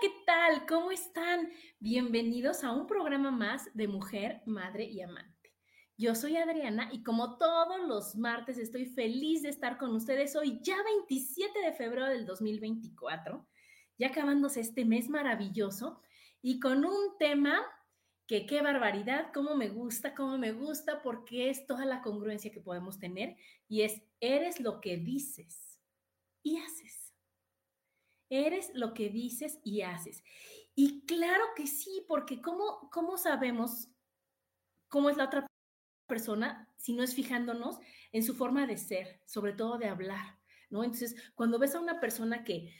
¿Qué tal? ¿Cómo están? Bienvenidos a un programa más de Mujer, Madre y Amante. Yo soy Adriana y como todos los martes estoy feliz de estar con ustedes hoy, ya 27 de febrero del 2024, ya acabándose este mes maravilloso y con un tema que qué barbaridad, cómo me gusta, cómo me gusta, porque es toda la congruencia que podemos tener y es, eres lo que dices y haces. Eres lo que dices y haces. Y claro que sí, porque ¿cómo, cómo sabemos cómo es la otra persona si no es fijándonos en su forma de ser, sobre todo de hablar, ¿no? Entonces, cuando ves a una persona que,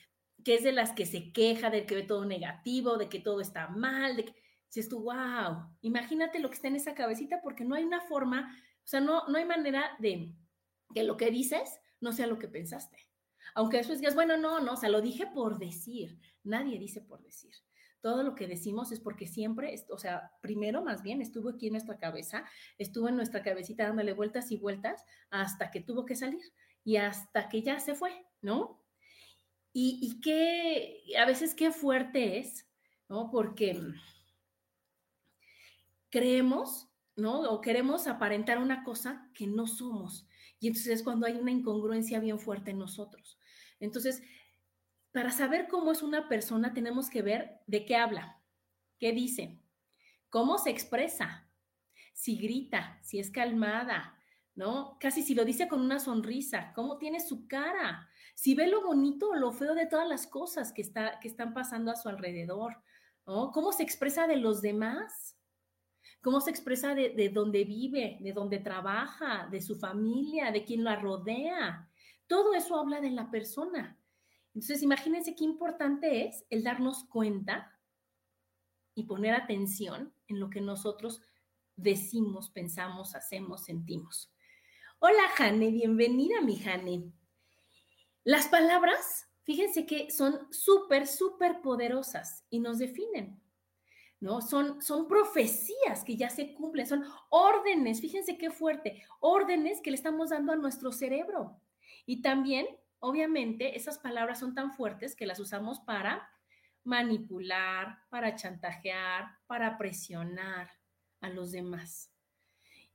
que es de las que se queja, de que ve todo negativo, de que todo está mal, de que dices tú, wow, imagínate lo que está en esa cabecita porque no hay una forma, o sea, no, no hay manera de que lo que dices no sea lo que pensaste. Aunque después digas, bueno, no, no, o sea, lo dije por decir. Nadie dice por decir. Todo lo que decimos es porque siempre, o sea, primero más bien estuvo aquí en nuestra cabeza, estuvo en nuestra cabecita dándole vueltas y vueltas hasta que tuvo que salir y hasta que ya se fue, ¿no? Y, y qué, a veces qué fuerte es, ¿no? Porque creemos, ¿no? O queremos aparentar una cosa que no somos. Y entonces es cuando hay una incongruencia bien fuerte en nosotros. Entonces, para saber cómo es una persona, tenemos que ver de qué habla, qué dice, cómo se expresa, si grita, si es calmada, ¿no? Casi si lo dice con una sonrisa, cómo tiene su cara, si ve lo bonito o lo feo de todas las cosas que, está, que están pasando a su alrededor, ¿no? Cómo se expresa de los demás cómo se expresa de, de dónde vive, de dónde trabaja, de su familia, de quien la rodea. Todo eso habla de la persona. Entonces, imagínense qué importante es el darnos cuenta y poner atención en lo que nosotros decimos, pensamos, hacemos, sentimos. Hola, Jane, bienvenida, mi Jane. Las palabras, fíjense que son súper, súper poderosas y nos definen. ¿no? Son, son profecías que ya se cumplen, son órdenes, fíjense qué fuerte, órdenes que le estamos dando a nuestro cerebro. Y también, obviamente, esas palabras son tan fuertes que las usamos para manipular, para chantajear, para presionar a los demás.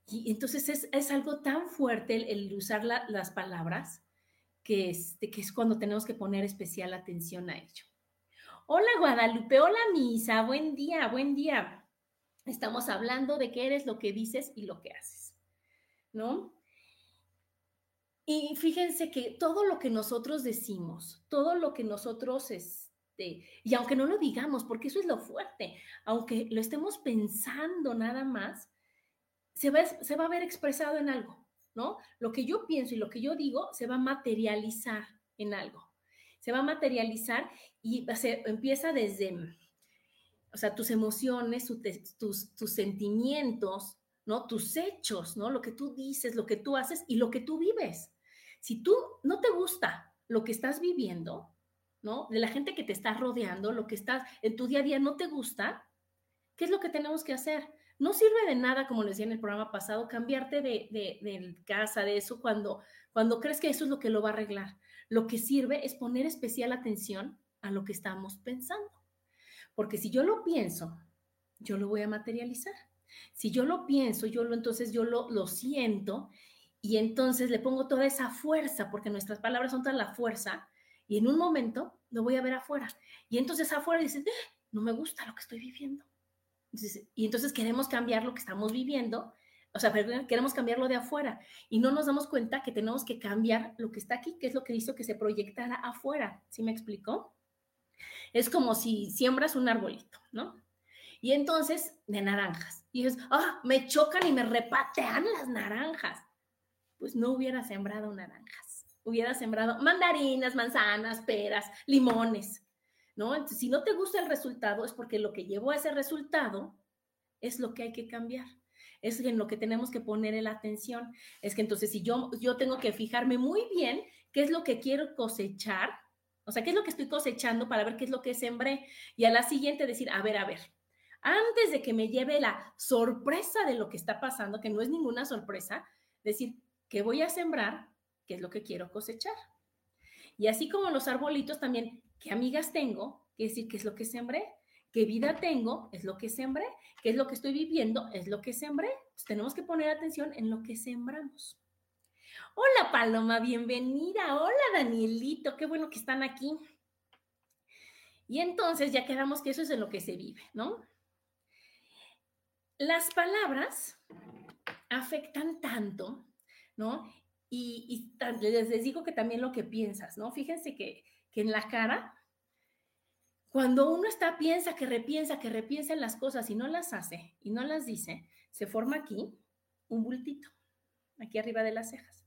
Y entonces es, algo tan fuerte el, usar las palabras que, este, que es cuando tenemos que poner especial atención a ello. Hola Guadalupe, hola Misa, buen día, buen día. Estamos hablando de qué eres lo que dices y lo que haces, ¿no? Y fíjense que todo lo que nosotros decimos, todo lo que nosotros, este, y aunque no lo digamos, porque eso es lo fuerte, aunque lo estemos pensando nada más, se va, se va a ver expresado en algo, ¿no? Lo que yo pienso y lo que yo digo se va a materializar en algo se va a materializar y se, empieza desde, o sea, tus emociones, tus, tus sentimientos, ¿no? Tus hechos, ¿no? Lo que tú dices, lo que tú haces y lo que tú vives. Si tú no te gusta lo que estás viviendo, ¿no? De la gente que te está rodeando, lo que estás en tu día a día no te gusta, ¿qué es lo que tenemos que hacer? No sirve de nada, como les decía en el programa pasado, cambiarte de, de, casa, de eso, cuando, cuando crees que eso es lo que lo va a arreglar lo que sirve es poner especial atención a lo que estamos pensando. Porque si yo lo pienso, yo lo voy a materializar. Si yo lo pienso, yo lo entonces yo lo, lo siento y entonces le pongo toda esa fuerza, porque nuestras palabras son toda la fuerza, y en un momento lo voy a ver afuera. Y entonces afuera dices, ¡Ah! no me gusta lo que estoy viviendo. y entonces queremos cambiar lo que estamos viviendo, o sea, queremos cambiarlo de afuera y no nos damos cuenta que tenemos que cambiar lo que está aquí, que es lo que hizo que se proyectara afuera. ¿Sí me explicó? Es como si siembras un arbolito, ¿no? Y entonces, de naranjas. Y dices, ah, me chocan y me repatean las naranjas. Pues no hubiera sembrado naranjas. Hubiera sembrado mandarinas, manzanas, peras, limones, ¿no? Entonces, si no te gusta el resultado, es porque lo que llevó a ese resultado es lo que hay que cambiar. Es en lo que tenemos que poner la atención. Es que entonces, si yo, yo tengo que fijarme muy bien qué es lo que quiero cosechar, o sea, qué es lo que estoy cosechando para ver qué es lo que sembré. Y a la siguiente decir, a ver, a ver, antes de que me lleve la sorpresa de lo que está pasando, que no es ninguna sorpresa, decir, ¿qué voy a sembrar? ¿Qué es lo que quiero cosechar? Y así como los arbolitos también, ¿qué amigas tengo? ¿Qué decir qué es lo que sembré? ¿Qué vida tengo? Es lo que sembré. ¿Qué es lo que estoy viviendo? Es lo que sembré. tenemos que poner atención en lo que sembramos. Hola Paloma, bienvenida. Hola Danielito, qué bueno que están aquí. Y entonces ya quedamos que eso es de lo que se vive, ¿no? Las palabras afectan tanto, ¿no? Y, les, digo que también lo que piensas, ¿no? Fíjense que, que en la cara, cuando uno está, piensa, que repiensa, que repiensa en las cosas y no las hace y no las dice, se forma aquí un bultito, aquí arriba de las cejas.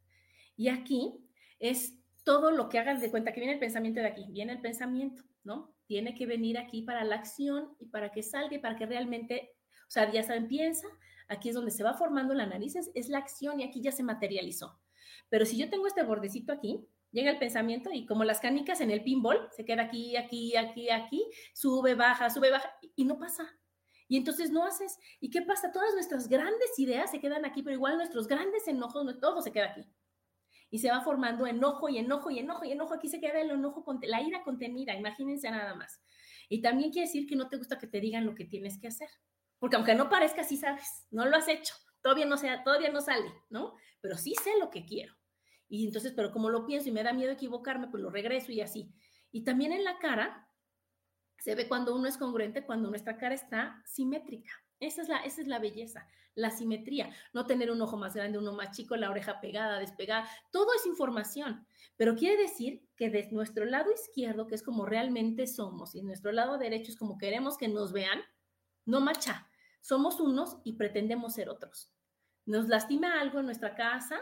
Y aquí es todo lo que hagan de cuenta que viene el pensamiento de aquí, viene el pensamiento, ¿no? Tiene que venir aquí para la acción y para que salga y para que realmente o sea, ya saben, piensa, aquí es donde se va formando la nariz, es, la acción y aquí ya se materializó. Pero si yo tengo este bordecito aquí, llega el pensamiento y como las canicas en el pinball, se queda aquí, aquí, aquí, aquí, sube, baja, sube, baja y no pasa. Y entonces no haces. ¿Y qué pasa? Todas nuestras grandes ideas se quedan aquí, pero igual nuestros grandes enojos, todo se queda aquí. Y se va formando enojo y enojo y enojo y enojo. Aquí se queda el enojo, la ira contenida, imagínense nada más. Y también quiere decir que no te gusta que te digan lo que tienes que hacer. Porque aunque no parezca, sí sabes, no lo has hecho, todavía no, sea, todavía no sale, ¿no? Pero sí sé lo que quiero. Y entonces, pero como lo pienso y me da miedo equivocarme, pues lo regreso y así. Y también en la cara, se ve cuando uno es congruente, cuando nuestra cara está simétrica. Esa es, la, esa es la belleza, la simetría. No tener un ojo más grande, uno más chico, la oreja pegada, despegada. Todo es información. Pero quiere decir que de nuestro lado izquierdo, que es como realmente somos, y nuestro lado derecho es como queremos que nos vean, no macha. Somos unos y pretendemos ser otros. Nos lastima algo en nuestra casa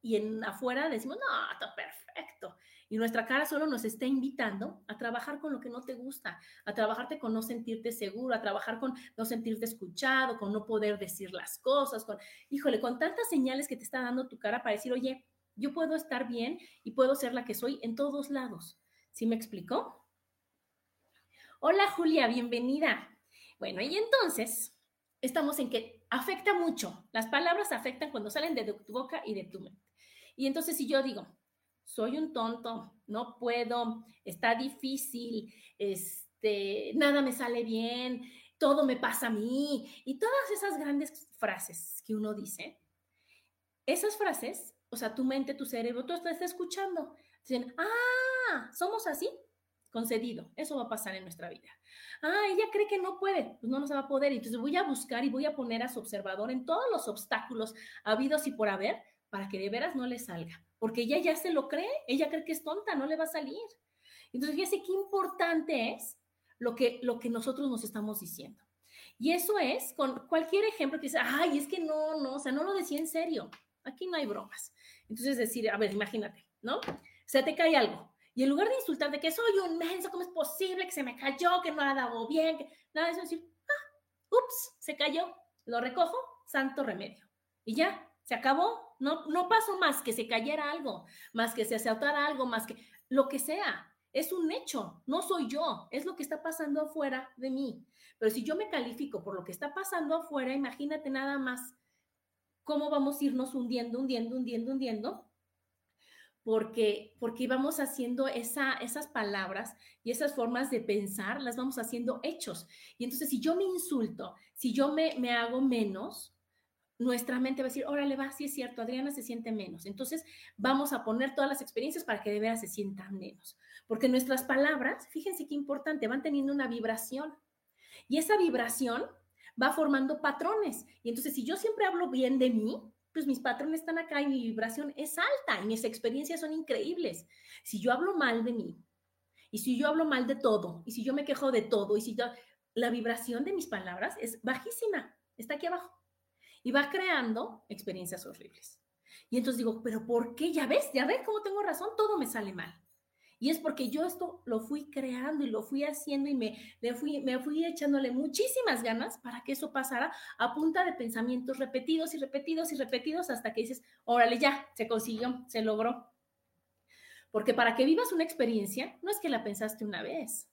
y en afuera decimos, no, está perfecto. Y nuestra cara solo nos está invitando a trabajar con lo que no te gusta, a trabajarte con no sentirte seguro, a trabajar con no sentirte escuchado, con no poder decir las cosas, con, híjole, con tantas señales que te está dando tu cara para decir, oye, yo puedo estar bien y puedo ser la que soy en todos lados. ¿Sí me explicó? Hola Julia, bienvenida. Bueno, y entonces estamos en que afecta mucho. Las palabras afectan cuando salen de tu boca y de tu mente. Y entonces si yo digo, soy un tonto, no puedo, está difícil, este, nada me sale bien, todo me pasa a mí, y todas esas grandes frases que uno dice, esas frases, o sea, tu mente, tu cerebro, tú estás escuchando. Dicen, ah, somos así, concedido. Eso va a pasar en nuestra vida. Ah, ella cree que no puede, pues no nos va a poder. Entonces voy a buscar y voy a poner a su observador en todos los obstáculos habidos y por haber para que de veras no le salga. Porque ella ya se lo cree, ella cree que es tonta, no le va a salir. Entonces, fíjese qué importante es lo que, lo que nosotros nos estamos diciendo. Y eso es con cualquier ejemplo que dice, ay, es que no, no, o sea, no lo decía en serio. Aquí no hay bromas. Entonces, decir, a ver, imagínate, ¿no? Se te cae algo. Y en lugar de insultar de que soy un menso, ¿cómo es posible que se me cayó, que no ha dado bien? Que... Nada de eso, decir, ah, ups, se cayó, lo recojo, santo remedio. Y ya, se acabó. No, no pasó más que se cayera algo, más que se asaltara algo, más que lo que sea. Es un hecho, no soy yo, es lo que está pasando afuera de mí. Pero si yo me califico por lo que está pasando afuera, imagínate nada más cómo vamos a irnos hundiendo, hundiendo, hundiendo, hundiendo porque, porque íbamos haciendo esa, esas palabras y esas formas de pensar, las vamos haciendo hechos. Y entonces, si yo me insulto, si yo me, me hago menos, nuestra mente va a decir, órale, va, sí es cierto, Adriana se siente menos. Entonces, vamos a poner todas las experiencias para que de veras se sientan menos. Porque nuestras palabras, fíjense qué importante, van teniendo una vibración. Y esa vibración va formando patrones. Y entonces, si yo siempre hablo bien de mí, pues mis patrones están acá y mi vibración es alta y mis experiencias son increíbles. Si yo hablo mal de mí, y si yo hablo mal de todo, y si yo me quejo de todo, y si yo, la vibración de mis palabras es bajísima, está aquí abajo. Y va creando experiencias horribles. Y entonces digo, pero ¿por qué? Ya ves, ya ves cómo tengo razón, todo me sale mal. Y es porque yo esto lo fui creando y lo fui haciendo y me, fui, me fui echándole muchísimas ganas para que eso pasara a punta de pensamientos repetidos y repetidos y repetidos hasta que dices, órale, ya, se consiguió, se logró. Porque para que vivas una experiencia, no es que la pensaste una vez,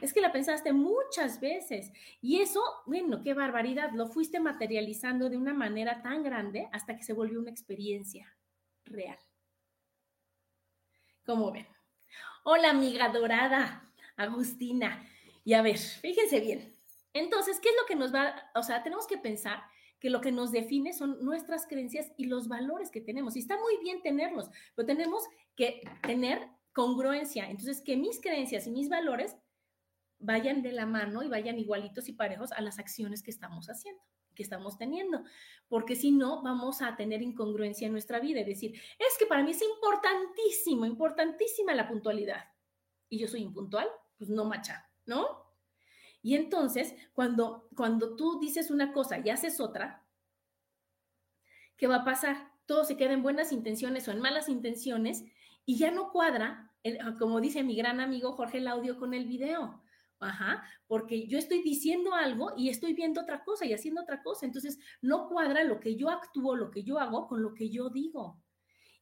es que la pensaste muchas veces. Y eso, bueno, qué barbaridad, lo fuiste materializando de una manera tan grande hasta que se volvió una experiencia real. ¿Cómo ven? Hola, amiga dorada, Agustina. Y a ver, fíjense bien. Entonces, ¿qué es lo que nos va, o sea, tenemos que pensar que lo que nos define son nuestras creencias y los valores que tenemos. Y está muy bien tenerlos, pero tenemos que tener congruencia. Entonces, que mis creencias y mis valores vayan de la mano y vayan igualitos y parejos a las acciones que estamos haciendo, que estamos teniendo, porque si no, vamos a tener incongruencia en nuestra vida y decir, es que para mí es importantísimo, importantísima la puntualidad. Y yo soy impuntual, pues no macha, ¿no? Y entonces, cuando, cuando tú dices una cosa y haces otra, ¿qué va a pasar? Todo se queda en buenas intenciones o en malas intenciones y ya no cuadra, como dice mi gran amigo Jorge Laudio con el video. Ajá, porque yo estoy diciendo algo y estoy viendo otra cosa y haciendo otra cosa. Entonces, no cuadra lo que yo actúo, lo que yo hago con lo que yo digo.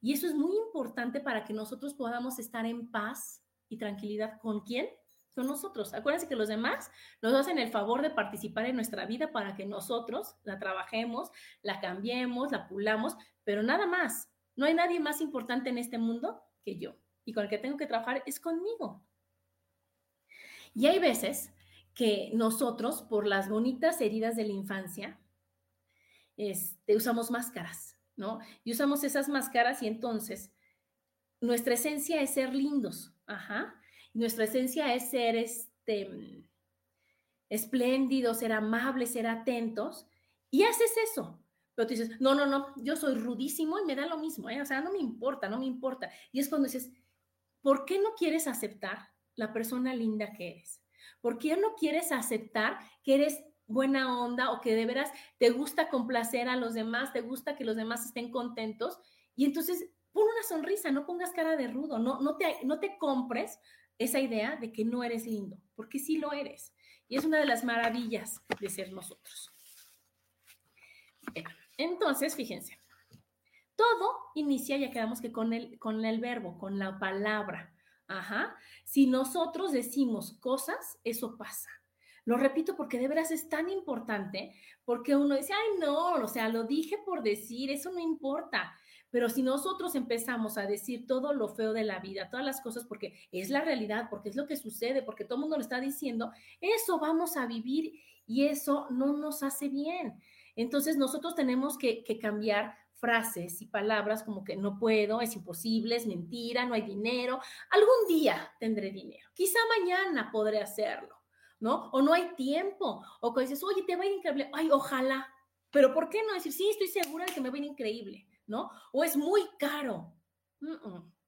Y eso es muy importante para que nosotros podamos estar en paz y tranquilidad. ¿Con quién? Con nosotros. Acuérdense que los demás nos hacen el favor de participar en nuestra vida para que nosotros la trabajemos, la cambiemos, la pulamos, pero nada más. No hay nadie más importante en este mundo que yo. Y con el que tengo que trabajar es conmigo. Y hay veces que nosotros, por las bonitas heridas de la infancia, este, usamos máscaras, ¿no? Y usamos esas máscaras y entonces nuestra esencia es ser lindos, ajá. Nuestra esencia es ser este, espléndidos, ser amables, ser atentos. Y haces eso. Pero tú dices, no, no, no, yo soy rudísimo y me da lo mismo, ¿eh? o sea, no me importa, no me importa. Y es cuando dices, ¿por qué no quieres aceptar la persona linda que eres? ¿Por qué no quieres aceptar que eres buena onda o que de veras te gusta complacer a los demás, te gusta que los demás estén contentos? Y entonces pon una sonrisa, no pongas cara de rudo, no, no, te, no te compres esa idea de que no eres lindo, porque sí lo eres. Y es una de las maravillas de ser nosotros. Entonces, fíjense, todo inicia, ya quedamos que con el, con el verbo, con la palabra. Ajá. Si nosotros decimos cosas, eso pasa. Lo repito porque de veras es tan importante, porque uno dice, ay, no, o sea, lo dije por decir, eso no importa. Pero si nosotros empezamos a decir todo lo feo de la vida, todas las cosas, porque es la realidad, porque es lo que sucede, porque todo el mundo lo está diciendo, eso vamos a vivir y eso no nos hace bien. Entonces nosotros tenemos que, que cambiar frases y palabras como que no puedo, es imposible, es mentira, no hay dinero, algún día tendré dinero, quizá mañana podré hacerlo, ¿no? O no hay tiempo, o que dices, oye, te va a ir increíble, ay, ojalá, pero ¿por qué no decir, sí, estoy segura de que me va a ir increíble, ¿no? O es muy caro,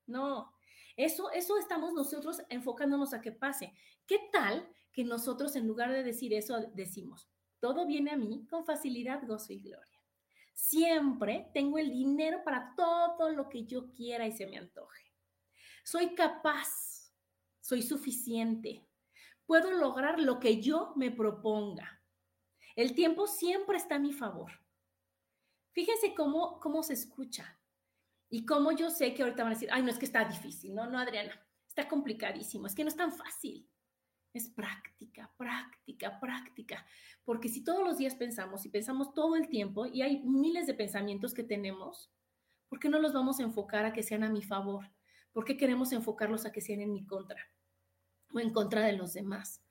no, eso, eso estamos nosotros enfocándonos a que pase. ¿Qué tal que nosotros en lugar de decir eso decimos, todo viene a mí con facilidad, gozo y gloria? Siempre tengo el dinero para todo lo que yo quiera y se me antoje. Soy capaz, soy suficiente. Puedo lograr lo que yo me proponga. El tiempo siempre está a mi favor. Fíjense cómo, cómo se escucha y cómo yo sé que ahorita van a decir, ay, no es que está difícil, no, no, Adriana, está complicadísimo, es que no es tan fácil. Es práctica, práctica, práctica. Porque si todos los días pensamos y pensamos todo el tiempo y hay miles de pensamientos que tenemos, ¿por qué no los vamos a enfocar a que sean a mi favor? ¿Por qué queremos enfocarlos a que sean en mi contra o en contra de los demás?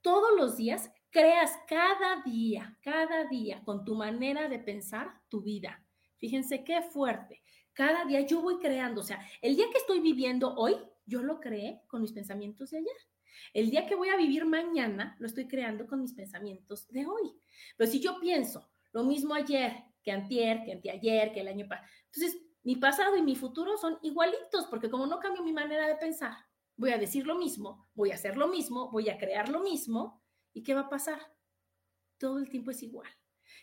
Todos los días creas cada día, cada día con tu manera de pensar tu vida. Fíjense qué fuerte. Cada día yo voy creando, o sea, el día que estoy viviendo hoy, yo lo creé con mis pensamientos de ayer. El día que voy a vivir mañana lo estoy creando con mis pensamientos de hoy. Pero si yo pienso lo mismo ayer que antier, que anteayer, que el año pasado, entonces mi pasado y mi futuro son igualitos, porque como no cambio mi manera de pensar, voy a decir lo mismo, voy a hacer lo mismo, voy a crear lo mismo, ¿y qué va a pasar? Todo el tiempo es igual.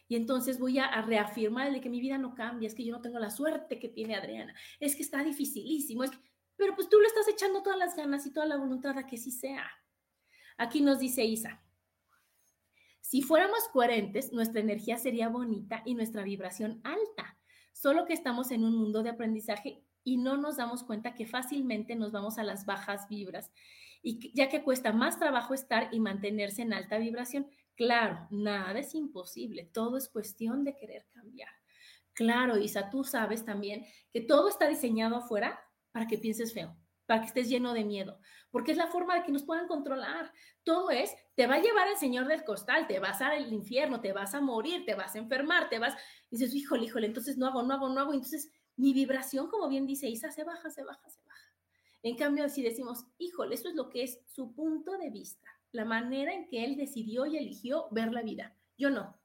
Y entonces voy a, reafirmar de que mi vida no cambia, es que yo no tengo la suerte que tiene Adriana, es que está dificilísimo, es que, pero pues tú le estás echando todas las ganas y toda la voluntad a que sí sea. Aquí nos dice Isa, si fuéramos coherentes, nuestra energía sería bonita y nuestra vibración alta, solo que estamos en un mundo de aprendizaje y no nos damos cuenta que fácilmente nos vamos a las bajas vibras, y ya que cuesta más trabajo estar y mantenerse en alta vibración. Claro, nada es imposible, todo es cuestión de querer cambiar. Claro, Isa, tú sabes también que todo está diseñado afuera para que pienses feo, para que estés lleno de miedo, porque es la forma de que nos puedan controlar. Todo es, te va a llevar el Señor del costal, te vas al infierno, te vas a morir, te vas a enfermar, te vas, y dices, híjole, híjole, entonces no hago, no hago, no hago, entonces mi vibración, como bien dice Isa, se baja, se baja, se baja. En cambio, si decimos, híjole, eso es lo que es su punto de vista, la manera en que él decidió y eligió ver la vida. Yo no.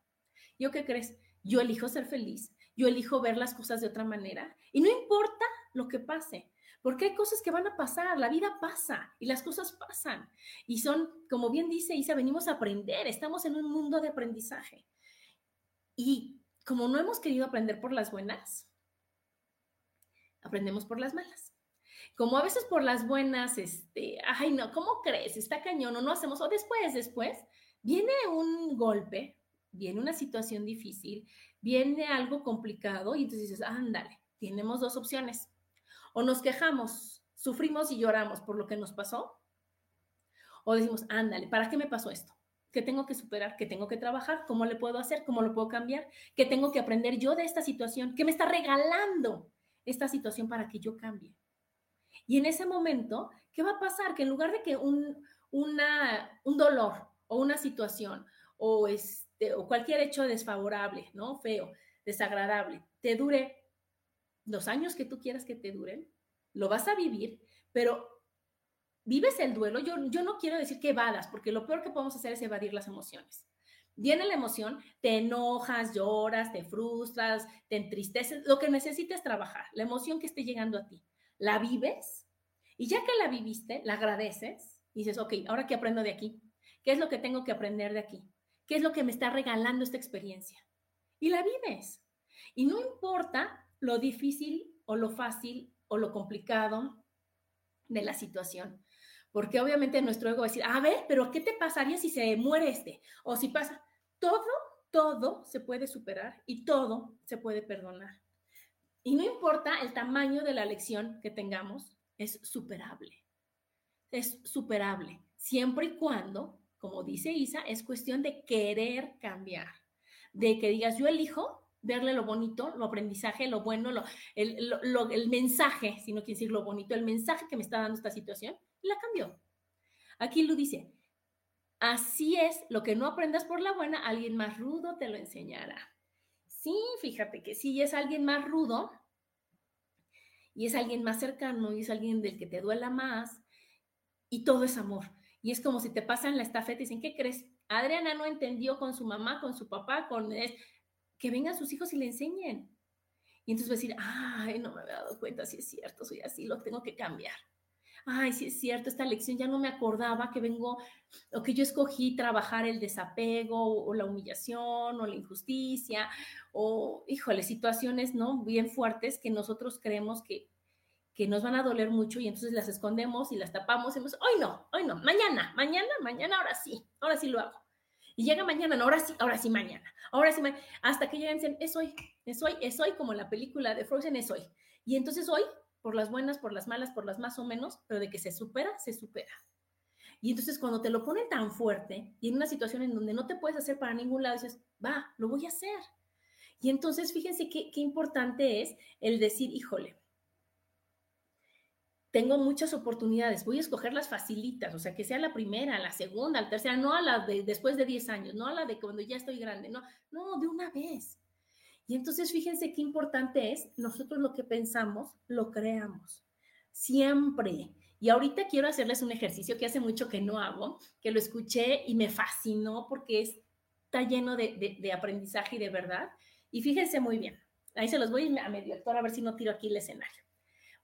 ¿Yo qué crees? Yo elijo ser feliz, yo elijo ver las cosas de otra manera y no importa lo que pase, porque hay cosas que van a pasar, la vida pasa y las cosas pasan. Y son, como bien dice Isa, venimos a aprender, estamos en un mundo de aprendizaje. Y como no hemos querido aprender por las buenas, aprendemos por las malas. Como a veces por las buenas, este, ay no, ¿cómo crees? Está cañón o no hacemos, o después, después, viene un golpe, viene una situación difícil, viene algo complicado y entonces dices, ándale, tenemos dos opciones. O nos quejamos, sufrimos y lloramos por lo que nos pasó, o decimos, ándale, ¿para qué me pasó esto? ¿Qué tengo que superar? ¿Qué tengo que trabajar? ¿Cómo le puedo hacer? ¿Cómo lo puedo cambiar? ¿Qué tengo que aprender yo de esta situación? ¿Qué me está regalando esta situación para que yo cambie? Y en ese momento, ¿qué va a pasar? Que en lugar de que un, una, un dolor o una situación o, este, o cualquier hecho desfavorable, ¿no? Feo, desagradable, te dure los años que tú quieras que te duren, lo vas a vivir, pero vives el duelo. Yo, yo no quiero decir que evadas, porque lo peor que podemos hacer es evadir las emociones. Viene la emoción, te enojas, lloras, te frustras, te entristeces, lo que necesites trabajar, la emoción que esté llegando a ti la vives y ya que la viviste, la agradeces dices, ok, ahora qué aprendo de aquí, qué es lo que tengo que aprender de aquí, qué es lo que me está regalando esta experiencia. Y la vives. Y no importa lo difícil o lo fácil o lo complicado de la situación, porque obviamente nuestro ego va a decir, a ver, pero ¿qué te pasaría si se muere este? O si pasa, todo, todo se puede superar y todo se puede perdonar. Y no importa el tamaño de la lección que tengamos, es superable. Es superable, siempre y cuando, como dice Isa, es cuestión de querer cambiar, de que digas, yo elijo verle lo bonito, lo aprendizaje, lo bueno, lo, el, mensaje, si no quiere decir lo bonito, el mensaje que me está dando esta situación, la cambio. Aquí lo dice, así es, lo que no aprendas por la buena, alguien más rudo te lo enseñará. Sí, fíjate que si es alguien más rudo y es alguien más cercano y es alguien del que te duela más y todo es amor. Y es como si te pasan la estafeta y dicen, ¿qué crees? Adriana no entendió con su mamá, con su papá, con... Que vengan sus hijos y le enseñen. Y entonces va a decir, ay, no me había dado cuenta, si es cierto, soy así, lo tengo que cambiar ay, sí es cierto, esta lección ya no me acordaba que vengo, o que yo escogí trabajar el desapego o, la humillación o la injusticia, o, híjole, situaciones, ¿no? Bien fuertes que nosotros creemos que, que nos van a doler mucho y entonces las escondemos y las tapamos y decimos, hoy no, hoy no, mañana, mañana, mañana, ahora sí, ahora sí lo hago. Y llega mañana, no, ahora sí, ahora sí mañana, ahora sí mañana, hasta que llegan y dicen, es hoy, es hoy, es hoy, como la película de Frozen es hoy. Y entonces hoy por las buenas, por las malas, por las más o menos, pero de que se supera, se supera. Y entonces cuando te lo ponen tan fuerte y en una situación en donde no te puedes hacer para ningún lado, dices, va, lo voy a hacer. Y entonces fíjense qué, qué importante es el decir, híjole, tengo muchas oportunidades, voy a escoger las facilitas, o sea, que sea la primera, la segunda, la tercera, no a la de después de 10 años, no a la de cuando ya estoy grande, no, no, de una vez. Y entonces fíjense qué importante es, nosotros lo que pensamos, lo creamos. Siempre. Y ahorita quiero hacerles un ejercicio que hace mucho que no hago, que lo escuché y me fascinó porque está lleno de, aprendizaje y de verdad. Y fíjense muy bien, ahí se los voy a medio actor a ver si no tiro aquí el escenario.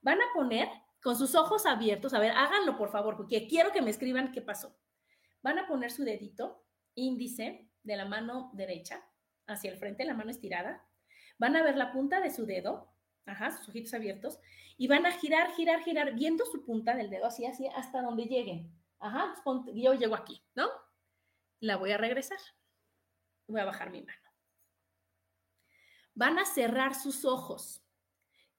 Van a poner con sus ojos abiertos, a ver, háganlo por favor, porque quiero que me escriban qué pasó. Van a poner su dedito índice de la mano derecha hacia el frente, la mano estirada. Van a ver la punta de su dedo, ajá, sus ojitos abiertos, y van a girar, girar, girar, viendo su punta del dedo así, así, hasta donde lleguen. Ajá, yo llego aquí, ¿no? La voy a regresar. Voy a bajar mi mano. Van a cerrar sus ojos.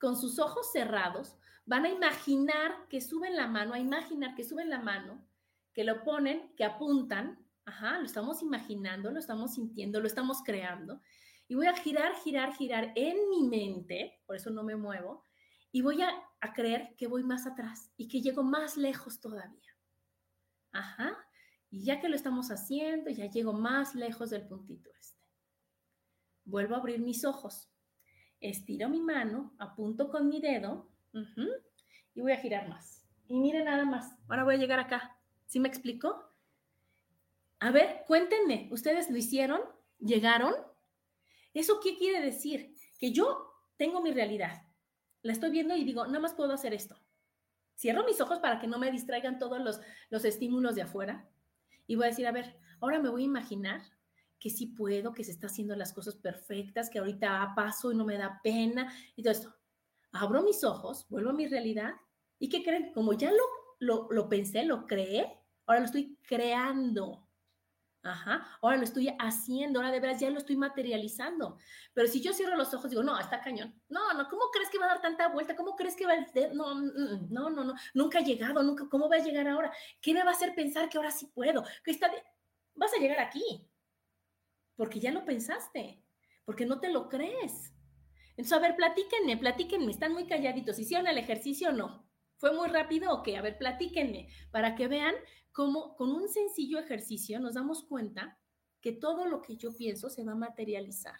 Con sus ojos cerrados, van a imaginar que suben la mano, a imaginar que suben la mano, que lo ponen, que apuntan. Ajá, lo estamos imaginando, lo estamos sintiendo, lo estamos creando. Y voy a girar, girar, girar en mi mente, por eso no me muevo, y voy a, creer que voy más atrás y que llego más lejos todavía. Ajá. Y ya que lo estamos haciendo, ya llego más lejos del puntito este. Vuelvo a abrir mis ojos. Estiro mi mano, apunto con mi dedo y voy a girar más. Y miren nada más. Ahora voy a llegar acá. ¿Sí me explico? A ver, cuéntenme, ¿ustedes lo hicieron? ¿Llegaron? ¿Eso qué quiere decir? Que yo tengo mi realidad la estoy viendo y digo, nada más puedo hacer esto. Cierro mis ojos para que no me distraigan todos los, los estímulos de afuera y voy a decir, a ver, ahora me voy a imaginar que sí puedo, que se está haciendo las cosas perfectas, que ahorita paso y no me da pena y todo esto. Abro mis ojos, vuelvo a mi realidad y ¿qué creen? Como ya lo, lo, lo pensé, lo creé, ahora lo estoy creando. Ajá, ahora lo estoy haciendo, ahora de veras ya lo estoy materializando. Pero si yo cierro los ojos, digo, no, está cañón. No, no, ¿cómo crees que va a dar tanta vuelta? ¿Cómo crees que va a... No, mm, mm, no, no, no, nunca ha llegado, nunca, ¿cómo va a llegar ahora? ¿Qué me va a hacer pensar que ahora sí puedo? Que está Vas a llegar aquí, porque ya lo pensaste, porque no te lo crees. Entonces, a ver, platíquenme, platíquenme, están muy calladitos. ¿Hicieron el ejercicio o no? ¿Fue muy rápido o qué? A ver, platíquenme, para que vean cómo con un sencillo ejercicio nos damos cuenta que todo lo que yo pienso se va a materializar,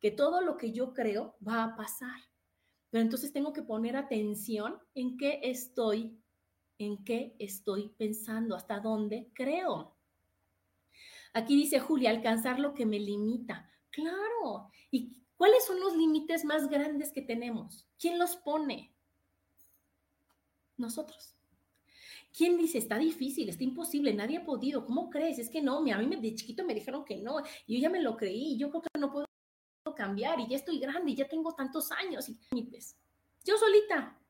que todo lo que yo creo va a pasar. Pero entonces tengo que poner atención en qué estoy, en qué estoy pensando, hasta dónde creo. Aquí dice Julia, alcanzar lo que me limita. Claro. ¿Y cuáles son los límites más grandes que tenemos? ¿Quién los pone? Nosotros. ¿Quién dice, está difícil, está imposible, nadie ha podido? ¿Cómo crees? Es que no, a mí de chiquito me dijeron que no, yo ya me lo creí, yo creo que no puedo cambiar, y ya estoy grande, y ya tengo tantos años, y límites. Yo solita,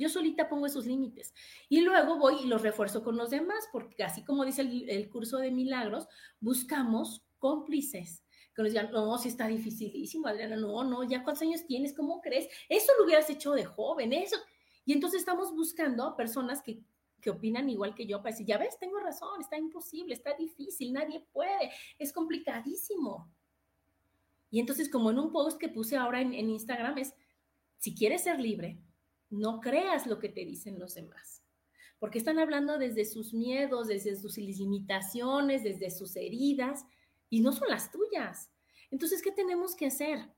yo solita pongo esos límites. Y luego voy y los refuerzo con los demás, porque así como dice el, curso de milagros, buscamos cómplices nos digan, no, si está dificilísimo, Adriana, no, no, ya cuántos años tienes, ¿cómo crees? Eso lo hubieras hecho de joven, eso. Y entonces estamos buscando personas que que opinan igual que yo para decir, ya ves, tengo razón, está imposible, está difícil, nadie puede, es complicadísimo. Y entonces, como en un post que puse ahora en Instagram, es, si quieres ser libre, no creas lo que te dicen los demás, porque están hablando desde sus miedos, desde sus limitaciones, desde sus heridas, y no son las tuyas. Entonces, ¿qué tenemos que hacer?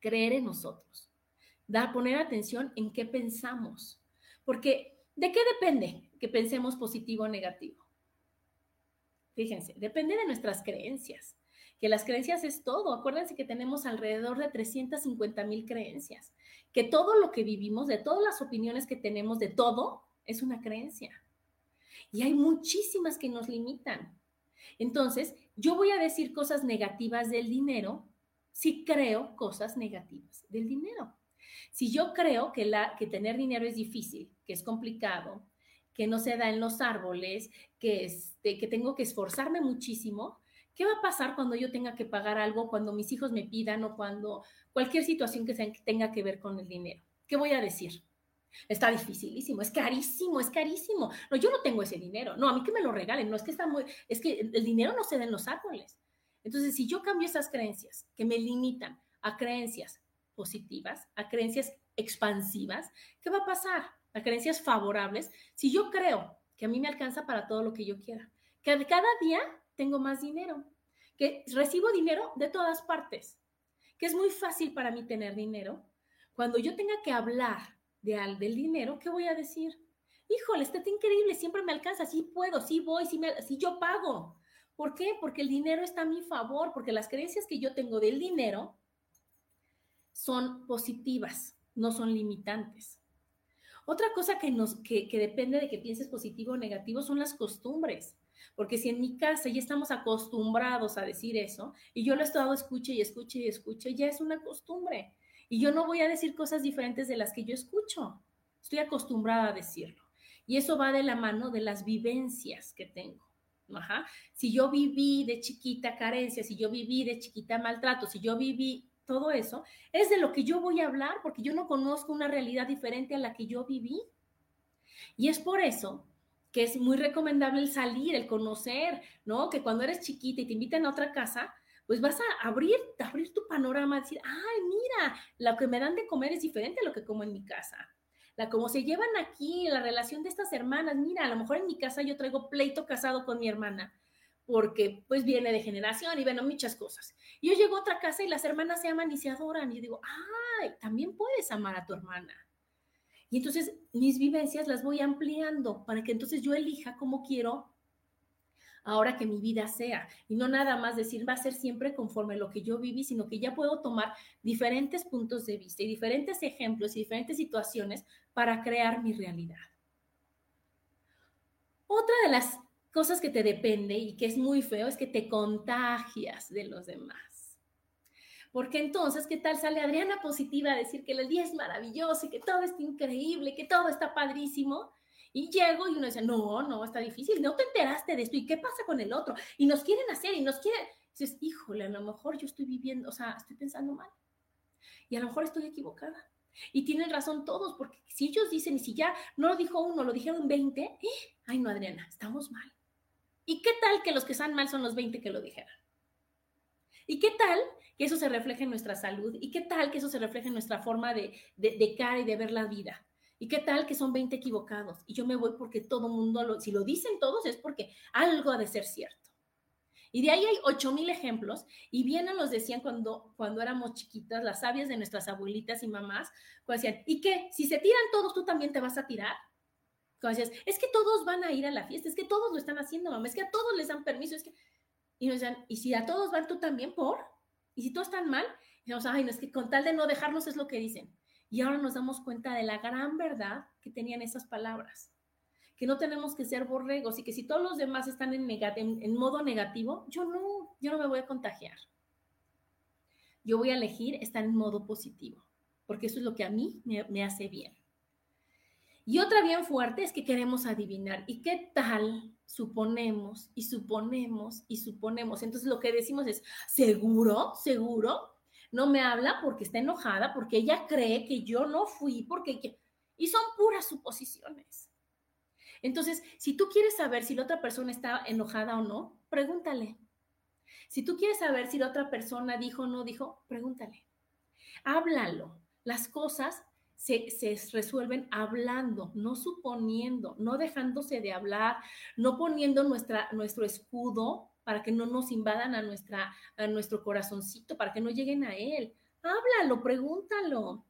Creer en nosotros, dar, poner atención en qué pensamos, porque ¿De qué depende que pensemos positivo o negativo? Fíjense, depende de nuestras creencias, que las creencias es todo. Acuérdense que tenemos alrededor de 350 mil creencias, que todo lo que vivimos, de todas las opiniones que tenemos, de todo, es una creencia. Y hay muchísimas que nos limitan. Entonces, yo voy a decir cosas negativas del dinero si creo cosas negativas del dinero. Si yo creo que, tener dinero es difícil, que es complicado, que no se da en los árboles, que, este, que tengo que esforzarme muchísimo, ¿qué va a pasar cuando yo tenga que pagar algo, cuando mis hijos me pidan o cuando cualquier situación que tenga que ver con el dinero? ¿Qué voy a decir? Está dificilísimo, es carísimo, es carísimo. No, yo no tengo ese dinero. No, a mí que me lo regalen. No, es que está muy, es que el dinero no se da en los árboles. Entonces, si yo cambio esas creencias que me limitan a creencias positivas, a creencias expansivas, ¿qué va a pasar? A creencias favorables. Si yo creo que a mí me alcanza para todo lo que yo quiera, que cada día tengo más dinero, que recibo dinero de todas partes, que es muy fácil para mí tener dinero, cuando yo tenga que hablar de, del dinero, ¿qué voy a decir? híjole, está increíble, siempre me alcanza, sí puedo, sí voy, sí, me, sí yo pago. ¿Por qué? Porque el dinero está a mi favor, porque las creencias que yo tengo del dinero son positivas, no son limitantes. Otra cosa que, nos, que, que depende de que pienses positivo o negativo son las costumbres. Porque si en mi casa ya estamos acostumbrados a decir eso, y yo lo he estado escuche y escuche y escuche, ya es una costumbre. Y yo no voy a decir cosas diferentes de las que yo escucho. Estoy acostumbrada a decirlo. Y eso va de la mano de las vivencias que tengo. Ajá. Si yo viví de chiquita carencia, si yo viví de chiquita maltrato, si yo viví todo eso, es de lo que yo voy a hablar porque yo no conozco una realidad diferente a la que yo viví. Y es por eso que es muy recomendable el salir, el conocer, ¿no? Que cuando eres chiquita y te invitan a otra casa, pues vas a abrir, abrir tu panorama, decir, ay, mira, lo que me dan de comer es diferente a lo que como en mi casa. La cómo se llevan aquí, la relación de estas hermanas, mira, a lo mejor en mi casa yo traigo pleito casado con mi hermana, porque pues viene de generación y bueno, muchas cosas. Yo llego a otra casa y las hermanas se aman y se adoran y digo, ay, también puedes amar a tu hermana. Y entonces mis vivencias las voy ampliando para que entonces yo elija cómo quiero ahora que mi vida sea. Y no nada más decir va a ser siempre conforme lo que yo viví, sino que ya puedo tomar diferentes puntos de vista y diferentes ejemplos y diferentes situaciones para crear mi realidad. Otra de las cosas que te depende y que es muy feo es que te contagias de los demás. Porque entonces, ¿qué tal sale Adriana positiva a decir que el día es maravilloso y que todo está increíble, que todo está padrísimo? Y llego y uno dice, no, no, está difícil, no te enteraste de esto, ¿y qué pasa con el otro? Y nos quieren hacer y nos quieren. dices, híjole, a lo mejor yo estoy viviendo, o sea, estoy pensando mal. Y a lo mejor estoy equivocada. Y tienen razón todos, porque si ellos dicen, y si ya no lo dijo uno, lo dijeron 20, ¡eh! ay no, Adriana, estamos mal. ¿Y qué tal que los que están mal son los 20 que lo dijeron? ¿Y qué tal que eso se refleje en nuestra salud? ¿Y qué tal que eso se refleje en nuestra forma de, de, cara y de ver la vida? ¿Y qué tal que son 20 equivocados? Y yo me voy porque todo mundo, lo, si lo dicen todos, es porque algo ha de ser cierto. Y de ahí hay 8000 ejemplos, y bien nos decían cuando, cuando éramos chiquitas, las sabias de nuestras abuelitas y mamás, cuando decían, ¿y qué? Si se tiran todos, tú también te vas a tirar. Cuando decías, es que todos van a ir a la fiesta, es que todos lo están haciendo, mamá, es que a todos les dan permiso, es que. Y nos decían, ¿y si a todos van tú también por? ¿Y si todos están mal? Y ay, no, es que con tal de no dejarnos es lo que dicen. Y ahora nos damos cuenta de la gran verdad que tenían esas palabras. Que no tenemos que ser borregos y que si todos los demás están en, modo negativo, yo no, yo no me voy a contagiar. Yo voy a elegir estar en modo positivo, porque eso es lo que a mí me, me hace bien. Y otra bien fuerte es que queremos adivinar. ¿Y qué tal suponemos y suponemos y suponemos? Entonces lo que decimos es, ¿seguro? ¿Seguro? No me habla porque está enojada, porque ella cree que yo no fui, porque... Y son puras suposiciones. Entonces, si tú quieres saber si la otra persona está enojada o no, pregúntale. Si tú quieres saber si la otra persona dijo o no dijo, pregúntale. Háblalo. Las cosas se, resuelven hablando, no suponiendo, no dejándose de hablar, no poniendo nuestra, nuestro escudo para que no nos invadan a, nuestra, a nuestro corazoncito, para que no lleguen a él. Háblalo, pregúntalo.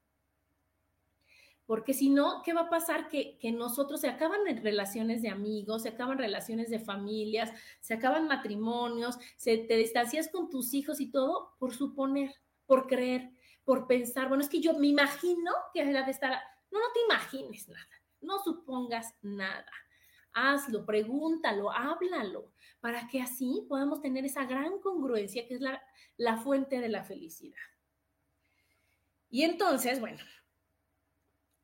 Porque si no, ¿qué va a pasar? Que, que, nosotros se acaban relaciones de amigos, se acaban relaciones de familias, se acaban matrimonios, se te distancias con tus hijos y todo por suponer, por creer por pensar, bueno, es que yo me imagino que era de estar, no, no te imagines nada, no supongas nada. Hazlo, pregúntalo, háblalo, para que así podamos tener esa gran congruencia que es la, fuente de la felicidad. Y entonces, bueno,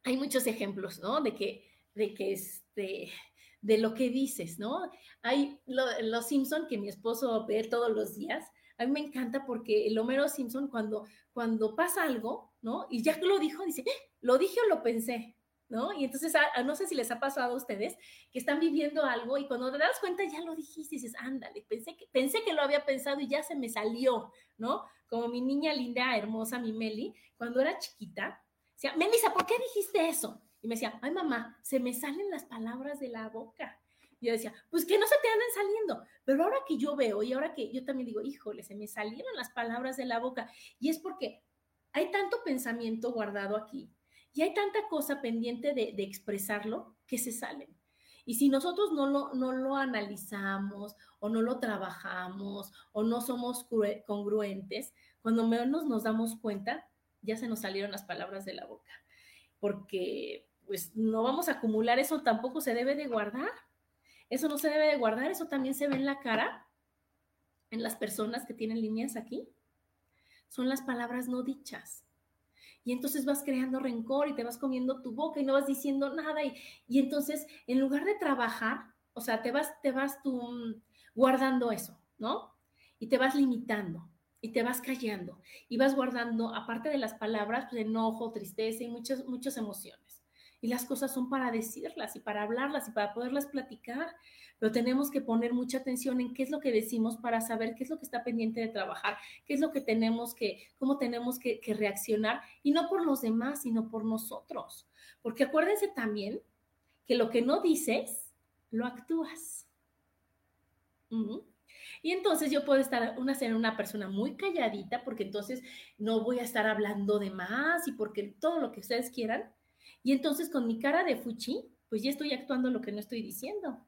hay muchos ejemplos, ¿no? De que, de que este, de lo que dices, ¿no? Hay los Simpson que mi esposo ve todos los días, a mí me encanta porque el Homero Simpson cuando, cuando pasa algo, ¿no? Y ya lo dijo, dice, eh, lo dije o lo pensé, ¿no? Y entonces, no sé si les ha pasado a ustedes que están viviendo algo y cuando te das cuenta ya lo dijiste y dices, ándale, pensé que, pensé que lo había pensado y ya se me salió, ¿no? Como mi niña linda, hermosa, mi Meli, cuando era chiquita, decía, Melissa, ¿por qué dijiste eso? Y me decía, ay mamá, se me salen las palabras de la boca yo decía, pues que no se te anden saliendo. Pero ahora que yo veo y ahora que yo también digo, híjole, se me salieron las palabras de la boca. Y es porque hay tanto pensamiento guardado aquí. Y hay tanta cosa pendiente de, expresarlo que se salen. Y si nosotros no lo, no lo analizamos o no lo trabajamos o no somos congruentes, cuando menos nos damos cuenta, ya se nos salieron las palabras de la boca. Porque pues no vamos a acumular eso, tampoco se debe de guardar. Eso no se debe de guardar, eso también se ve en la cara, en las personas que tienen líneas aquí. Son las palabras no dichas. Y entonces vas creando rencor y te vas comiendo tu boca y no vas diciendo nada. Y, y entonces, en lugar de trabajar, o sea, te vas, te vas tú mm, guardando eso, ¿no? Y te vas limitando y te vas callando y vas guardando, aparte de las palabras, pues enojo, tristeza y muchas, muchas emociones y las cosas son para decirlas y para hablarlas y para poderlas platicar, pero tenemos que poner mucha atención en qué es lo que decimos para saber qué es lo que está pendiente de trabajar, qué es lo que tenemos que, cómo tenemos que, reaccionar y no por los demás, sino por nosotros. Porque acuérdense también que lo que no dices, lo actúas. Y entonces yo puedo estar una, ser una persona muy calladita porque entonces no voy a estar hablando de más y porque todo lo que ustedes quieran, y entonces con mi cara de fuchi, pues ya estoy actuando lo que no estoy diciendo,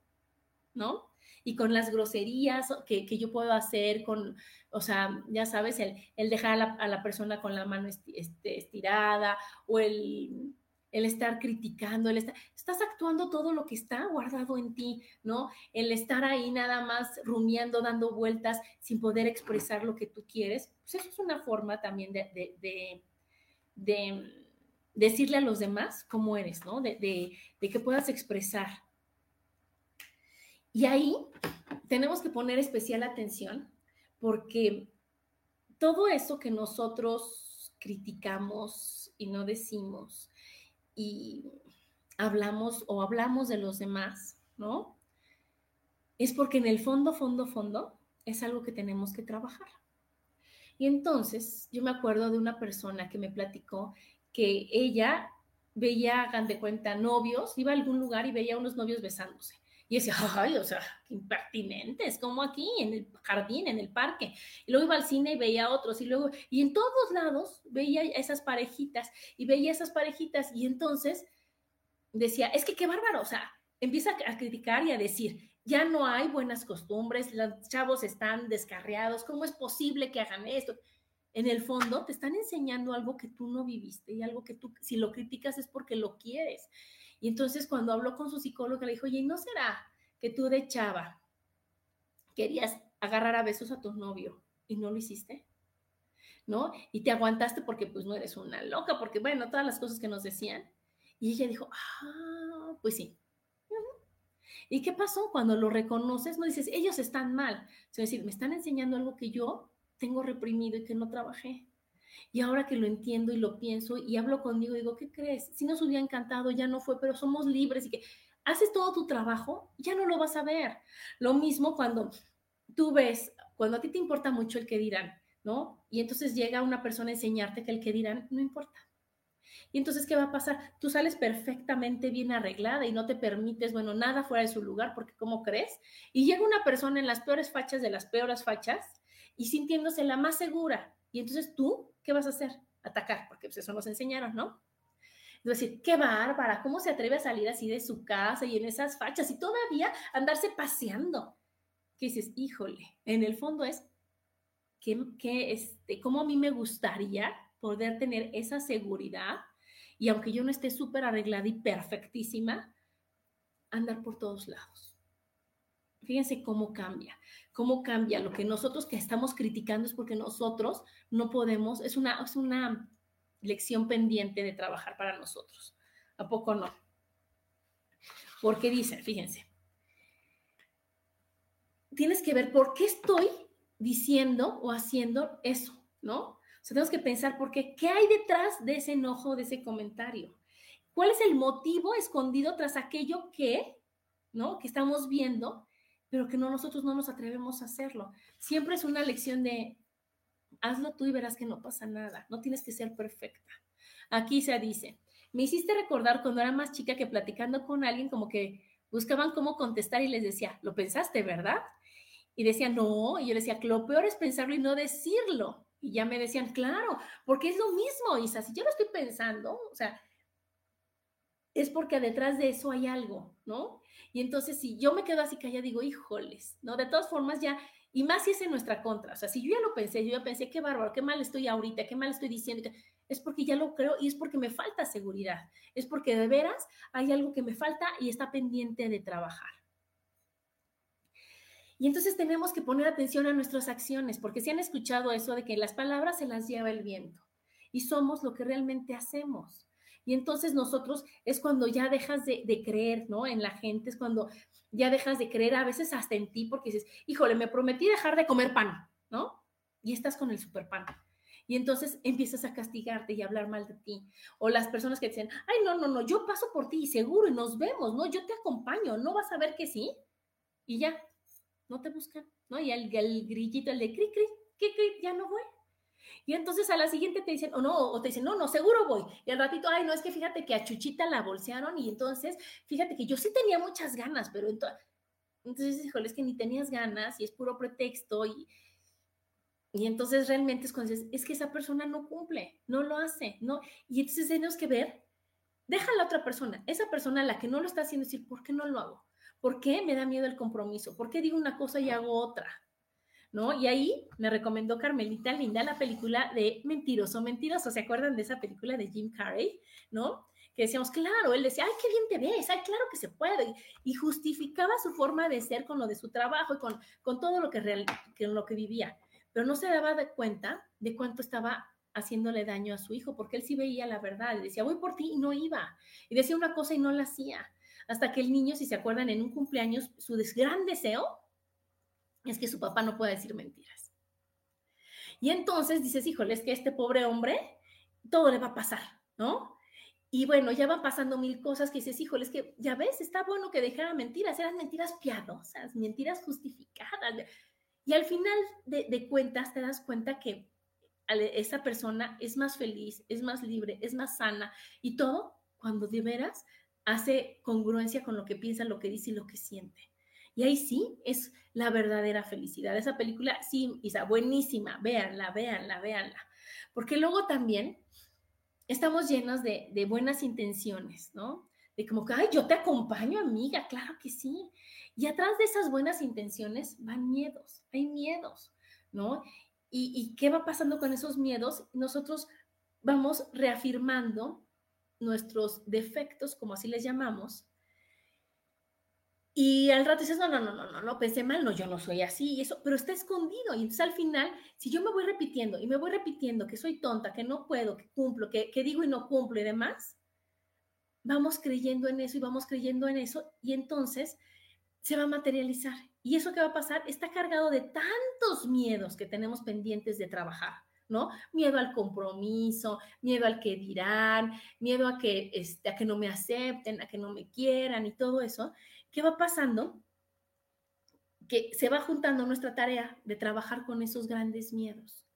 ¿no? Y con las groserías que, yo puedo hacer, con, o sea, ya sabes, el, dejar a la, persona con la mano este, estirada o el, estar criticando, el estás actuando todo lo que está guardado en ti, ¿no? El estar ahí nada más rumiando, dando vueltas sin poder expresar lo que tú quieres, pues eso es una forma también de, de decirle a los demás cómo eres, ¿no? De, que puedas expresar. Y ahí tenemos que poner especial atención porque todo eso que nosotros criticamos y no decimos y hablamos o hablamos de los demás, ¿no? Es porque en el fondo, fondo, fondo es algo que tenemos que trabajar. Y entonces yo me acuerdo de una persona que me platicó que ella veía, hagan de cuenta, novios, iba a algún lugar y veía unos novios besándose. Y decía, ay, o sea, impertinentes, como aquí, en el jardín, en el parque. Y luego iba al cine y veía otros, y luego, y en todos lados veía esas parejitas, y veía esas parejitas, y entonces decía, es que qué bárbaro, o sea, empieza a criticar y a decir, ya no hay buenas costumbres, los chavos están descarriados, ¿cómo es posible que hagan esto? En el fondo te están enseñando algo que tú no viviste y algo que tú, si lo criticas es porque lo quieres. Y entonces cuando habló con su psicóloga le dijo, oye, ¿no será que tú de chava querías agarrar a besos a tu novio y no lo hiciste? ¿No? Y te aguantaste porque pues no eres una loca, porque bueno, todas las cosas que nos decían. Y ella dijo, ah, pues sí. ¿Y qué pasó? Cuando lo reconoces, no dices, ellos están mal. Es decir, me están enseñando algo que yo tengo reprimido y que no trabajé. Y ahora que lo entiendo y lo pienso y hablo conmigo, digo, ¿qué crees? Si nos hubiera encantado, ya no fue, pero somos libres y que haces todo tu trabajo, ya no lo vas a ver. Lo mismo cuando tú ves, cuando a ti te importa mucho el que dirán, ¿no? Y entonces llega una persona a enseñarte que el que dirán no importa. Y entonces, ¿qué va a pasar? Tú sales perfectamente bien arreglada y no te permites, bueno, nada fuera de su lugar, porque ¿cómo crees? Y llega una persona en las peores fachas de las peores fachas y sintiéndose la más segura. Y entonces tú, ¿qué vas a hacer? Atacar, porque pues eso nos enseñaron, ¿no? Es decir, qué bárbara, ¿cómo se atreve a salir así de su casa y en esas fachas y todavía andarse paseando? Que dices, híjole, en el fondo es que, que este, cómo a mí me gustaría poder tener esa seguridad y aunque yo no esté súper arreglada y perfectísima, andar por todos lados. Fíjense cómo cambia, cómo cambia. Lo que nosotros que estamos criticando es porque nosotros no podemos, es una, es una lección pendiente de trabajar para nosotros. ¿A poco no? Porque dicen, fíjense, tienes que ver por qué estoy diciendo o haciendo eso, ¿no? O sea, tenemos que pensar por qué, qué hay detrás de ese enojo, de ese comentario. ¿Cuál es el motivo escondido tras aquello que, ¿no? Que estamos viendo pero que no, nosotros no nos atrevemos a hacerlo. Siempre es una lección de hazlo tú y verás que no pasa nada, no tienes que ser perfecta. Aquí se dice, me hiciste recordar cuando era más chica que platicando con alguien como que buscaban cómo contestar y les decía, lo pensaste, ¿verdad? Y decían, no, y yo decía, lo peor es pensarlo y no decirlo. Y ya me decían, claro, porque es lo mismo, Isa, si yo lo estoy pensando, o sea, es porque detrás de eso hay algo, ¿no? Y entonces si yo me quedo así callada, digo, híjoles, ¿no? De todas formas ya, y más si es en nuestra contra, o sea, si yo ya lo pensé, yo ya pensé, qué bárbaro, qué mal estoy ahorita, qué mal estoy diciendo, es porque ya lo creo y es porque me falta seguridad, es porque de veras hay algo que me falta y está pendiente de trabajar. Y entonces tenemos que poner atención a nuestras acciones, porque si han escuchado eso de que las palabras se las lleva el viento y somos lo que realmente hacemos. Y entonces nosotros es cuando ya dejas de, creer, ¿no? En la gente, es cuando ya dejas de creer a veces hasta en ti, porque dices, híjole, me prometí dejar de comer pan, ¿no? Y estás con el super pan. Y entonces empiezas a castigarte y a hablar mal de ti. O las personas que dicen, ay, no, no, no, yo paso por ti seguro y nos vemos, ¿no? Yo te acompaño, ¿no vas a ver que sí? Y ya, no te buscan, ¿no? Y el, el grillito, el de cri, cri, cri, cri, ya no voy. Y entonces a la siguiente te dicen, o no, o te dicen, no, no, seguro voy. Y al ratito, ay, no, es que fíjate que a Chuchita la bolsearon y entonces, fíjate que yo sí tenía muchas ganas, pero entonces, entonces, híjole, es que ni tenías ganas y es puro pretexto y, y entonces realmente es cuando dices, es que esa persona no cumple, no lo hace, ¿no? Y entonces tenemos que ver, deja a la otra persona, esa persona la que no lo está haciendo, decir, ¿por qué no lo hago? ¿Por qué me da miedo el compromiso? ¿Por qué digo una cosa y hago otra? ¿No? Y ahí me recomendó Carmelita Linda la película de Mentiroso, Mentiroso. ¿Se acuerdan de esa película de Jim Carrey? ¿No? Que decíamos, claro, él decía, ay, qué bien te ves, ay, claro que se puede. Y justificaba su forma de ser con lo de su trabajo y con, con todo lo que, real, lo que vivía. Pero no se daba cuenta de cuánto estaba haciéndole daño a su hijo, porque él sí veía la verdad. Y decía, voy por ti y no iba. Y decía una cosa y no la hacía hasta que el niño, si se acuerdan, en un cumpleaños, su gran deseo es que su papá no pueda decir mentiras. Y entonces dices, híjole, es que este pobre hombre, todo le va a pasar, ¿no? Y bueno, ya van pasando mil cosas que dices, híjole, es que ya ves, está bueno que dejara mentiras, eran mentiras piadosas, mentiras justificadas. Y al final de, de cuentas te das cuenta que esa persona es más feliz, es más libre, es más sana y todo cuando de veras hace congruencia con lo que piensa, lo que dice y lo que siente. Y ahí sí es la verdadera felicidad. Esa película, sí, Isa, buenísima, véanla, véanla, véanla. Porque luego también estamos llenos de, de buenas intenciones, ¿no? De como que, ay, yo te acompaño, amiga, claro que sí. Y atrás de esas buenas intenciones van miedos, hay miedos, ¿no? ¿Y, y qué va pasando con esos miedos? Nosotros vamos reafirmando nuestros defectos, como así les llamamos, y al rato dices, no, no, no, no, no, no, pensé mal, no, yo no soy así, y eso, pero está escondido. Y entonces al final, si yo me voy repitiendo y me voy repitiendo que soy tonta, que no puedo, que cumplo, que, que digo y no cumplo y demás, vamos creyendo en eso y vamos creyendo en eso, y entonces se va a materializar. Y eso que va a pasar está cargado de tantos miedos que tenemos pendientes de trabajar. ¿no? Miedo al compromiso, miedo al que dirán, miedo a que, este, a que no me acepten, a que no me quieran y todo eso. ¿Qué va pasando? Que se va juntando nuestra tarea de trabajar con esos grandes miedos.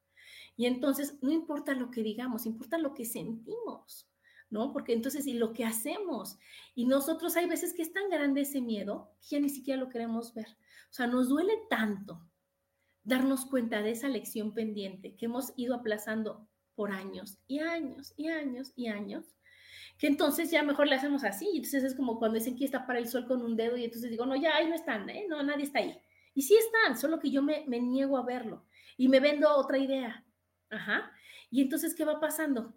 Y entonces no importa lo que digamos, importa lo que sentimos, ¿no? Porque entonces, y lo que hacemos, y nosotros hay veces que es tan grande ese miedo que ya ni siquiera lo queremos ver. O sea, nos duele tanto darnos cuenta de esa lección pendiente que hemos ido aplazando por años y años y años y años, que entonces ya mejor le hacemos así. Entonces es como cuando dicen que está para el sol con un dedo y entonces digo, no, ya ahí no están, ¿eh? no, nadie está ahí. Y sí están, solo que yo me, me niego a verlo y me vendo otra idea. Ajá. Y entonces, ¿qué va pasando?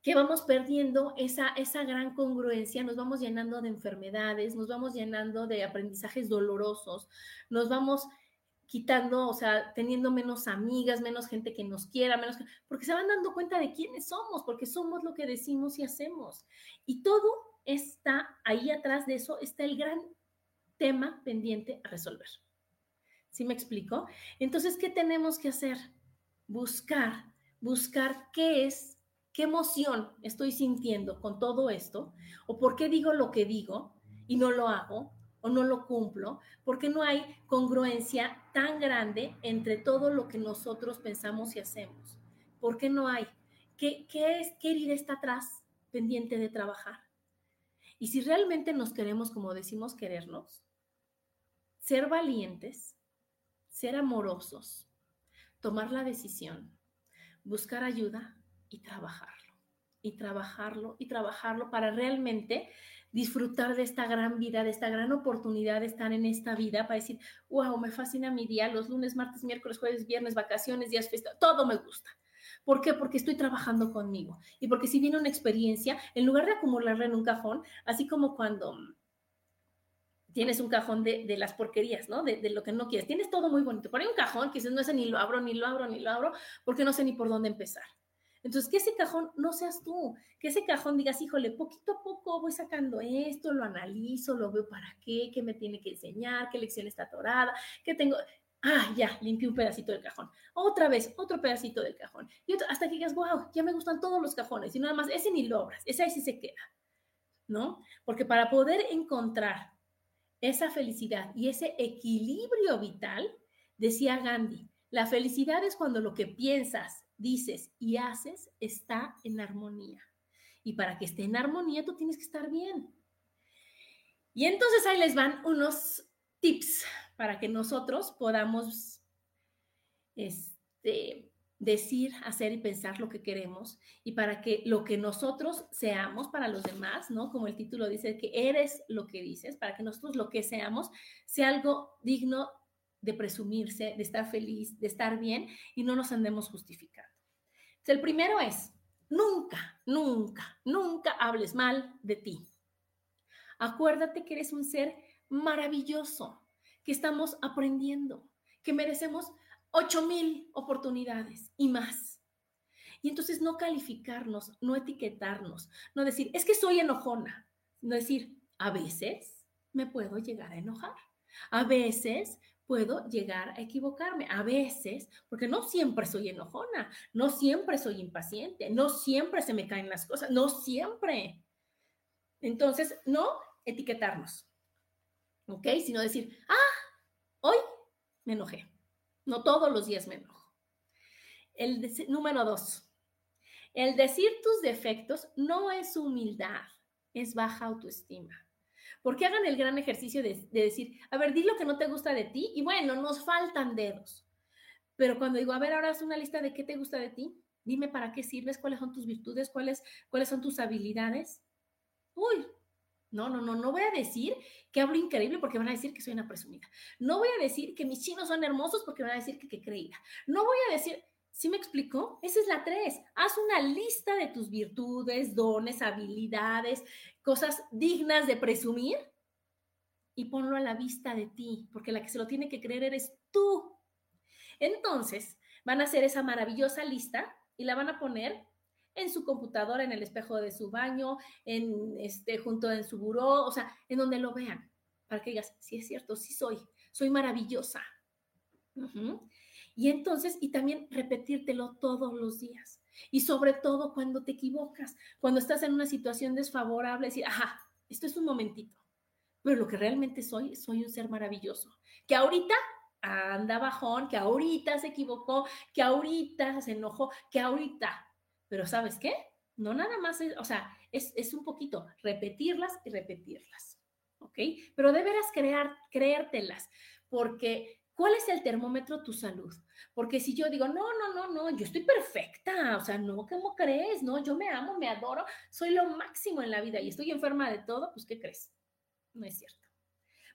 que vamos perdiendo esa, esa gran congruencia, nos vamos llenando de enfermedades, nos vamos llenando de aprendizajes dolorosos, nos vamos quitando, o sea, teniendo menos amigas, menos gente que nos quiera, menos, porque se van dando cuenta de quiénes somos, porque somos lo que decimos y hacemos. Y todo está ahí atrás de eso, está el gran tema pendiente a resolver. ¿Sí me explico? Entonces, ¿qué tenemos que hacer? Buscar, buscar qué es, qué emoción estoy sintiendo con todo esto, o por qué digo lo que digo y no lo hago, o no lo cumplo, porque no hay congruencia tan grande entre todo lo que nosotros pensamos y hacemos. ¿Por qué no hay? ¿Qué, qué es, qué herida está atrás pendiente de trabajar? Y si realmente nos queremos como decimos querernos, ser valientes, ser amorosos, tomar la decisión, buscar ayuda y trabajarlo. y trabajarlo y trabajarlo para realmente disfrutar de esta gran vida, de esta gran oportunidad de estar en esta vida, para decir, wow, me fascina mi día, los lunes, martes, miércoles, jueves, viernes, vacaciones, días, fiesta, todo me gusta. ¿Por qué? Porque estoy trabajando conmigo. Y porque si viene una experiencia, en lugar de acumularla en un cajón, así como cuando tienes un cajón de, las porquerías, ¿no? De, lo que no quieres. Tienes todo muy bonito. Pero un cajón que no sé, ni lo abro, ni lo abro, ni lo abro, porque no sé ni por dónde empezar. Entonces, que ese cajón no seas tú, que ese cajón digas, híjole, poquito a poco voy sacando esto, lo analizo, lo veo para qué, qué me tiene que enseñar, qué lección está atorada, qué tengo. Ah, ya, limpié un pedacito del cajón. Otra vez, otro pedacito del cajón. Y hasta que digas, wow, ya me gustan todos los cajones. Y nada más, ese ni lo obras, ese ahí sí se queda. ¿No? Porque para poder encontrar esa felicidad y ese equilibrio vital, decía Gandhi, la felicidad es cuando lo que piensas, dices y haces está en armonía. Y para que esté en armonía, tú tienes que estar bien. Y entonces ahí les van unos tips para que nosotros podamos este, decir, hacer y pensar lo que queremos y para que lo que nosotros seamos para los demás, ¿no? Como el título dice, que eres lo que dices, para que nosotros lo que seamos sea algo digno de presumirse, de estar feliz, de estar bien y no nos andemos justificando. el primero es, nunca, nunca, nunca hables mal de ti. Acuérdate que eres un ser maravilloso, que estamos aprendiendo, que merecemos ocho mil oportunidades y más. Y entonces no calificarnos, no etiquetarnos, no decir, es que soy enojona, no decir, a veces me puedo llegar a enojar, a veces puedo llegar a equivocarme, a veces, porque no siempre soy enojona, no siempre soy impaciente, no siempre se me caen las cosas, no siempre. Entonces, no etiquetarnos, ¿ok? Sino decir, ah, hoy me enojé no todos los días me enojo. El número dos, el decir tus defectos no es humildad, es baja autoestima. Porque hagan el gran ejercicio de, decir, a ver, di lo que no te gusta de ti y bueno, nos faltan dedos. Pero cuando digo, a ver, ahora haz una lista de qué te gusta de ti, dime para qué sirves, cuáles son tus virtudes, cuáles, cuáles son tus habilidades. Uy, no, no, no, no voy a decir que hablo increíble porque van a decir que soy una presumida. No voy a decir que mis chinos son hermosos porque van a decir que, que creída. No voy a decir, ¿sí me explico? Esa es la tres. Haz una lista de tus virtudes, dones, habilidades, cosas dignas de presumir y ponlo a la vista de ti, porque la que se lo tiene que creer eres tú. Entonces, van a hacer esa maravillosa lista y la van a poner en su computadora, en el espejo de su baño, en este, junto en su buró, o sea, en donde lo vean, para que digas, sí es cierto, sí soy, soy maravillosa. Y entonces, y también repetírtelo todos los días. Y sobre todo cuando te equivocas, cuando estás en una situación desfavorable, decir, ajá, esto es un momentito, pero lo que realmente soy, soy un ser maravilloso, que ahorita anda bajón, que ahorita se equivocó, que ahorita se enojó, que ahorita pero ¿sabes qué? No nada más, es, o sea, es, un poquito repetirlas y repetirlas, ¿ok? Pero deberás crear, creértelas, porque ¿cuál es el termómetro tu salud? Porque si yo digo, no, no, no, no, yo estoy perfecta, o sea, no, ¿cómo crees? No, yo me amo, me adoro, soy lo máximo en la vida y estoy enferma de todo, pues ¿qué crees? No es cierto.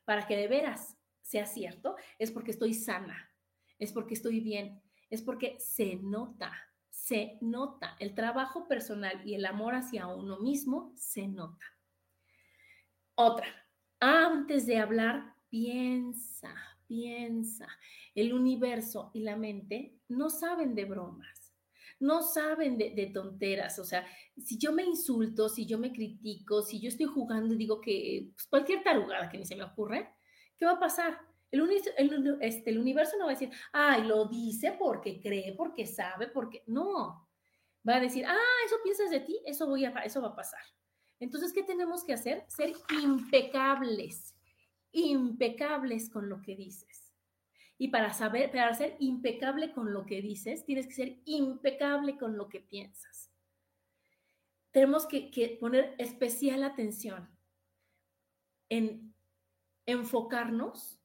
Para que de veras sea cierto, es porque estoy sana, es porque estoy bien, es porque se nota, se nota. El trabajo personal y el amor hacia uno mismo se nota. Otra, antes de hablar, piensa, piensa. El universo y la mente no saben de bromas, no saben de, tonteras. O sea, si yo me insulto, si yo me critico, si yo estoy jugando y digo que pues, cualquier tarugada que ni se me ocurre, ¿qué va a pasar? El, este, el universo no va a decir, ay, lo dice porque cree, porque sabe, porque no. Va a decir, ah, eso piensas de ti, eso, voy a, eso va a pasar. Entonces, ¿qué tenemos que hacer? Ser impecables, impecables con lo que dices. Y para saber, para ser impecable con lo que dices, tienes que ser impecable con lo que piensas. Tenemos que, que poner especial atención en enfocarnos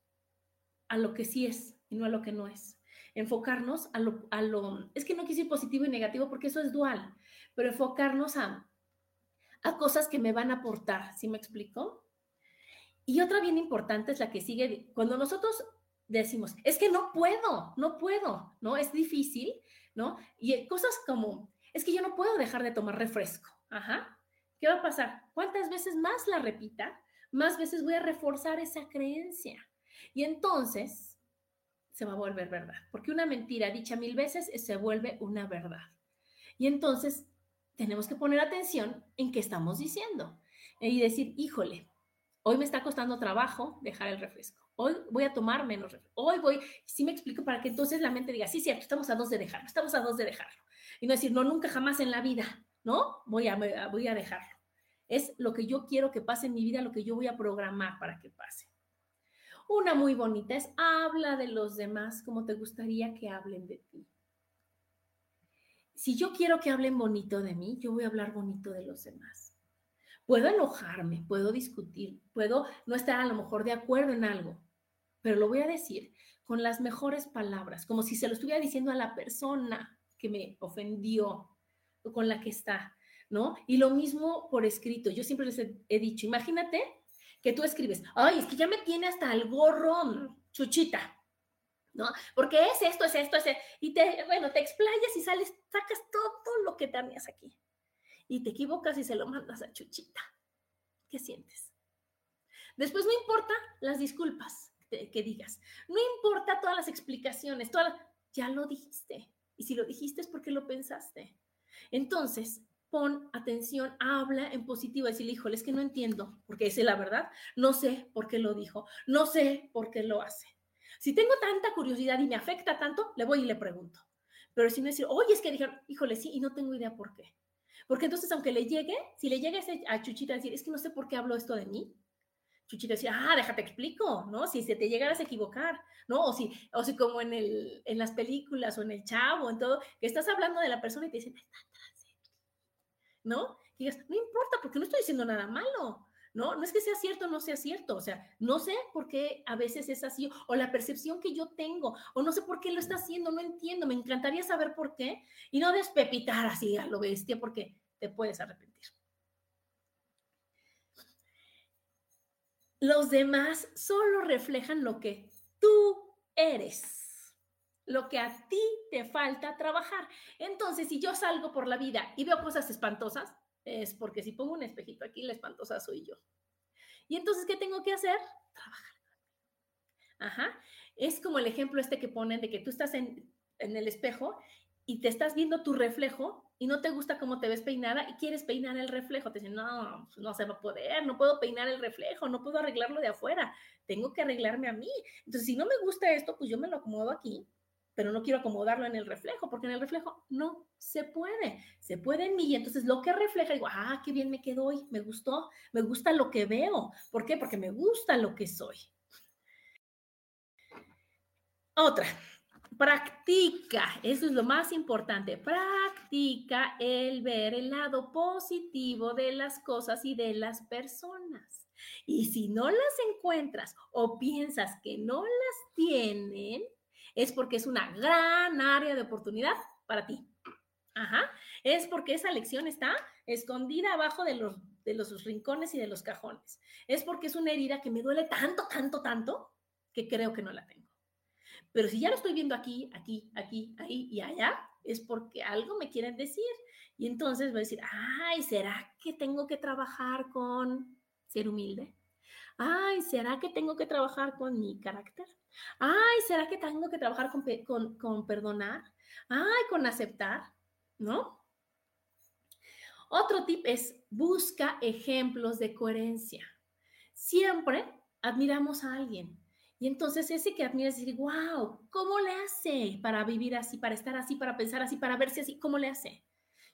a lo que sí es y no a lo que no es. enfocarnos a lo, a lo, es que no quise positivo y negativo porque eso es dual, pero enfocarnos a, a cosas que me van a aportar, ¿sí me explico? Y otra bien importante es la que sigue, cuando nosotros decimos, es que no puedo, no puedo, ¿no? Es difícil, ¿no? Y cosas como, es que yo no puedo dejar de tomar refresco, ajá. ¿Qué va a pasar? ¿Cuántas veces más la repita? Más veces voy a reforzar esa creencia. Y entonces se va a volver verdad, porque una mentira dicha mil veces se vuelve una verdad. Y entonces tenemos que poner atención en qué estamos diciendo y decir, híjole, hoy me está costando trabajo dejar el refresco hoy voy a tomar menos hoy voy, sí me explico para que entonces la mente diga, sí, cierto, estamos a dos de dejarlo, estamos a dos de dejarlo. Y no decir, no, nunca jamás en la vida, ¿no? Voy a, voy a dejarlo. Es lo que yo quiero que pase en mi vida, lo que yo voy a programar para que pase. Una muy bonita es, habla de los demás como te gustaría que hablen de ti. Si yo quiero que hablen bonito de mí, yo voy a hablar bonito de los demás. Puedo enojarme, puedo discutir, puedo no estar a lo mejor de acuerdo en algo, pero lo voy a decir con las mejores palabras, como si se lo estuviera diciendo a la persona que me ofendió o con la que está, ¿no? Y lo mismo por escrito. Yo siempre les he, dicho, imagínate que tú escribes, ay, es que ya me tiene hasta el gorro, chuchita, ¿no? Porque es esto, es esto, es esto. Y te, bueno, te explayas y sales, sacas todo lo que tenías aquí. Y te equivocas y se lo mandas a chuchita. ¿Qué sientes? Después no importa las disculpas que digas. No importa todas las explicaciones, todas ya lo dijiste. Y si lo dijiste es porque lo pensaste. Entonces, pon atención, habla en positivo, decirle, híjole, es que no entiendo, porque es la verdad, no sé por qué lo dijo, no sé por qué lo hace. Si tengo tanta curiosidad y me afecta tanto, le voy y le pregunto. Pero si no decir, oye, es que dijeron, híjole, sí, y no tengo idea por qué. Porque entonces, aunque le llegue, si le llega a Chuchita a decir, es que no sé por qué habló esto de mí, Chuchita decía, ah, déjate explico, ¿no? Si se te llegaras a equivocar, ¿no? O si, o si como en, el, en las películas o en el chavo, en todo, que estás hablando de la persona y te dicen, está atrás de ¿no? Y digas, no importa, porque no estoy diciendo nada malo, ¿no? No es que sea cierto o no sea cierto, o sea, no sé por qué a veces es así, o la percepción que yo tengo, o no sé por qué lo está haciendo, no entiendo, me encantaría saber por qué, y no despepitar así a lo bestia, porque te puedes arrepentir. Los demás solo reflejan lo que tú eres, lo que a ti te falta trabajar. Entonces, si yo salgo por la vida y veo cosas espantosas, es porque si pongo un espejito aquí, la espantosa soy yo. Y entonces, ¿qué tengo que hacer? Trabajar. Ajá. Es como el ejemplo este que ponen de que tú estás en, el espejo y te estás viendo tu reflejo y no te gusta cómo te ves peinada y quieres peinar el reflejo, te dicen, no, no se va a poder, no puedo peinar el reflejo, no puedo arreglarlo de afuera, tengo que arreglarme a mí. Entonces, si no me gusta esto, pues yo me lo acomodo aquí, pero no quiero acomodarlo en el reflejo, porque en el reflejo no se puede, se puede en mí. Y entonces lo que refleja, digo, ah, qué bien me quedó hoy, me gustó, me gusta lo que veo. ¿Por qué? Porque me gusta lo que soy. Otra, Practica, eso es lo más importante, practica el ver el lado positivo de las cosas y de las personas. Y si no las encuentras o piensas que no las tienen, es porque es una gran área de oportunidad para ti. Ajá, es porque esa lección está escondida abajo de los, de los rincones y de los cajones. Es porque es una herida que me duele tanto, tanto, tanto, que creo que no la tengo. Pero si ya lo estoy viendo aquí, aquí, aquí, ahí y allá, es porque algo me quieren decir. Y entonces voy a decir, ay, ¿será que tengo que trabajar con ser humilde? Ay, ¿será que tengo que trabajar con mi carácter? Ay, ¿será que tengo que trabajar con, con, con perdonar? Ay, con aceptar, ¿no? Otro tip es busca ejemplos de coherencia. Siempre admiramos a alguien, y entonces ese que admiras decir, wow, ¿cómo le hace para vivir así, para estar así, para pensar así, para verse así? ¿Cómo le hace?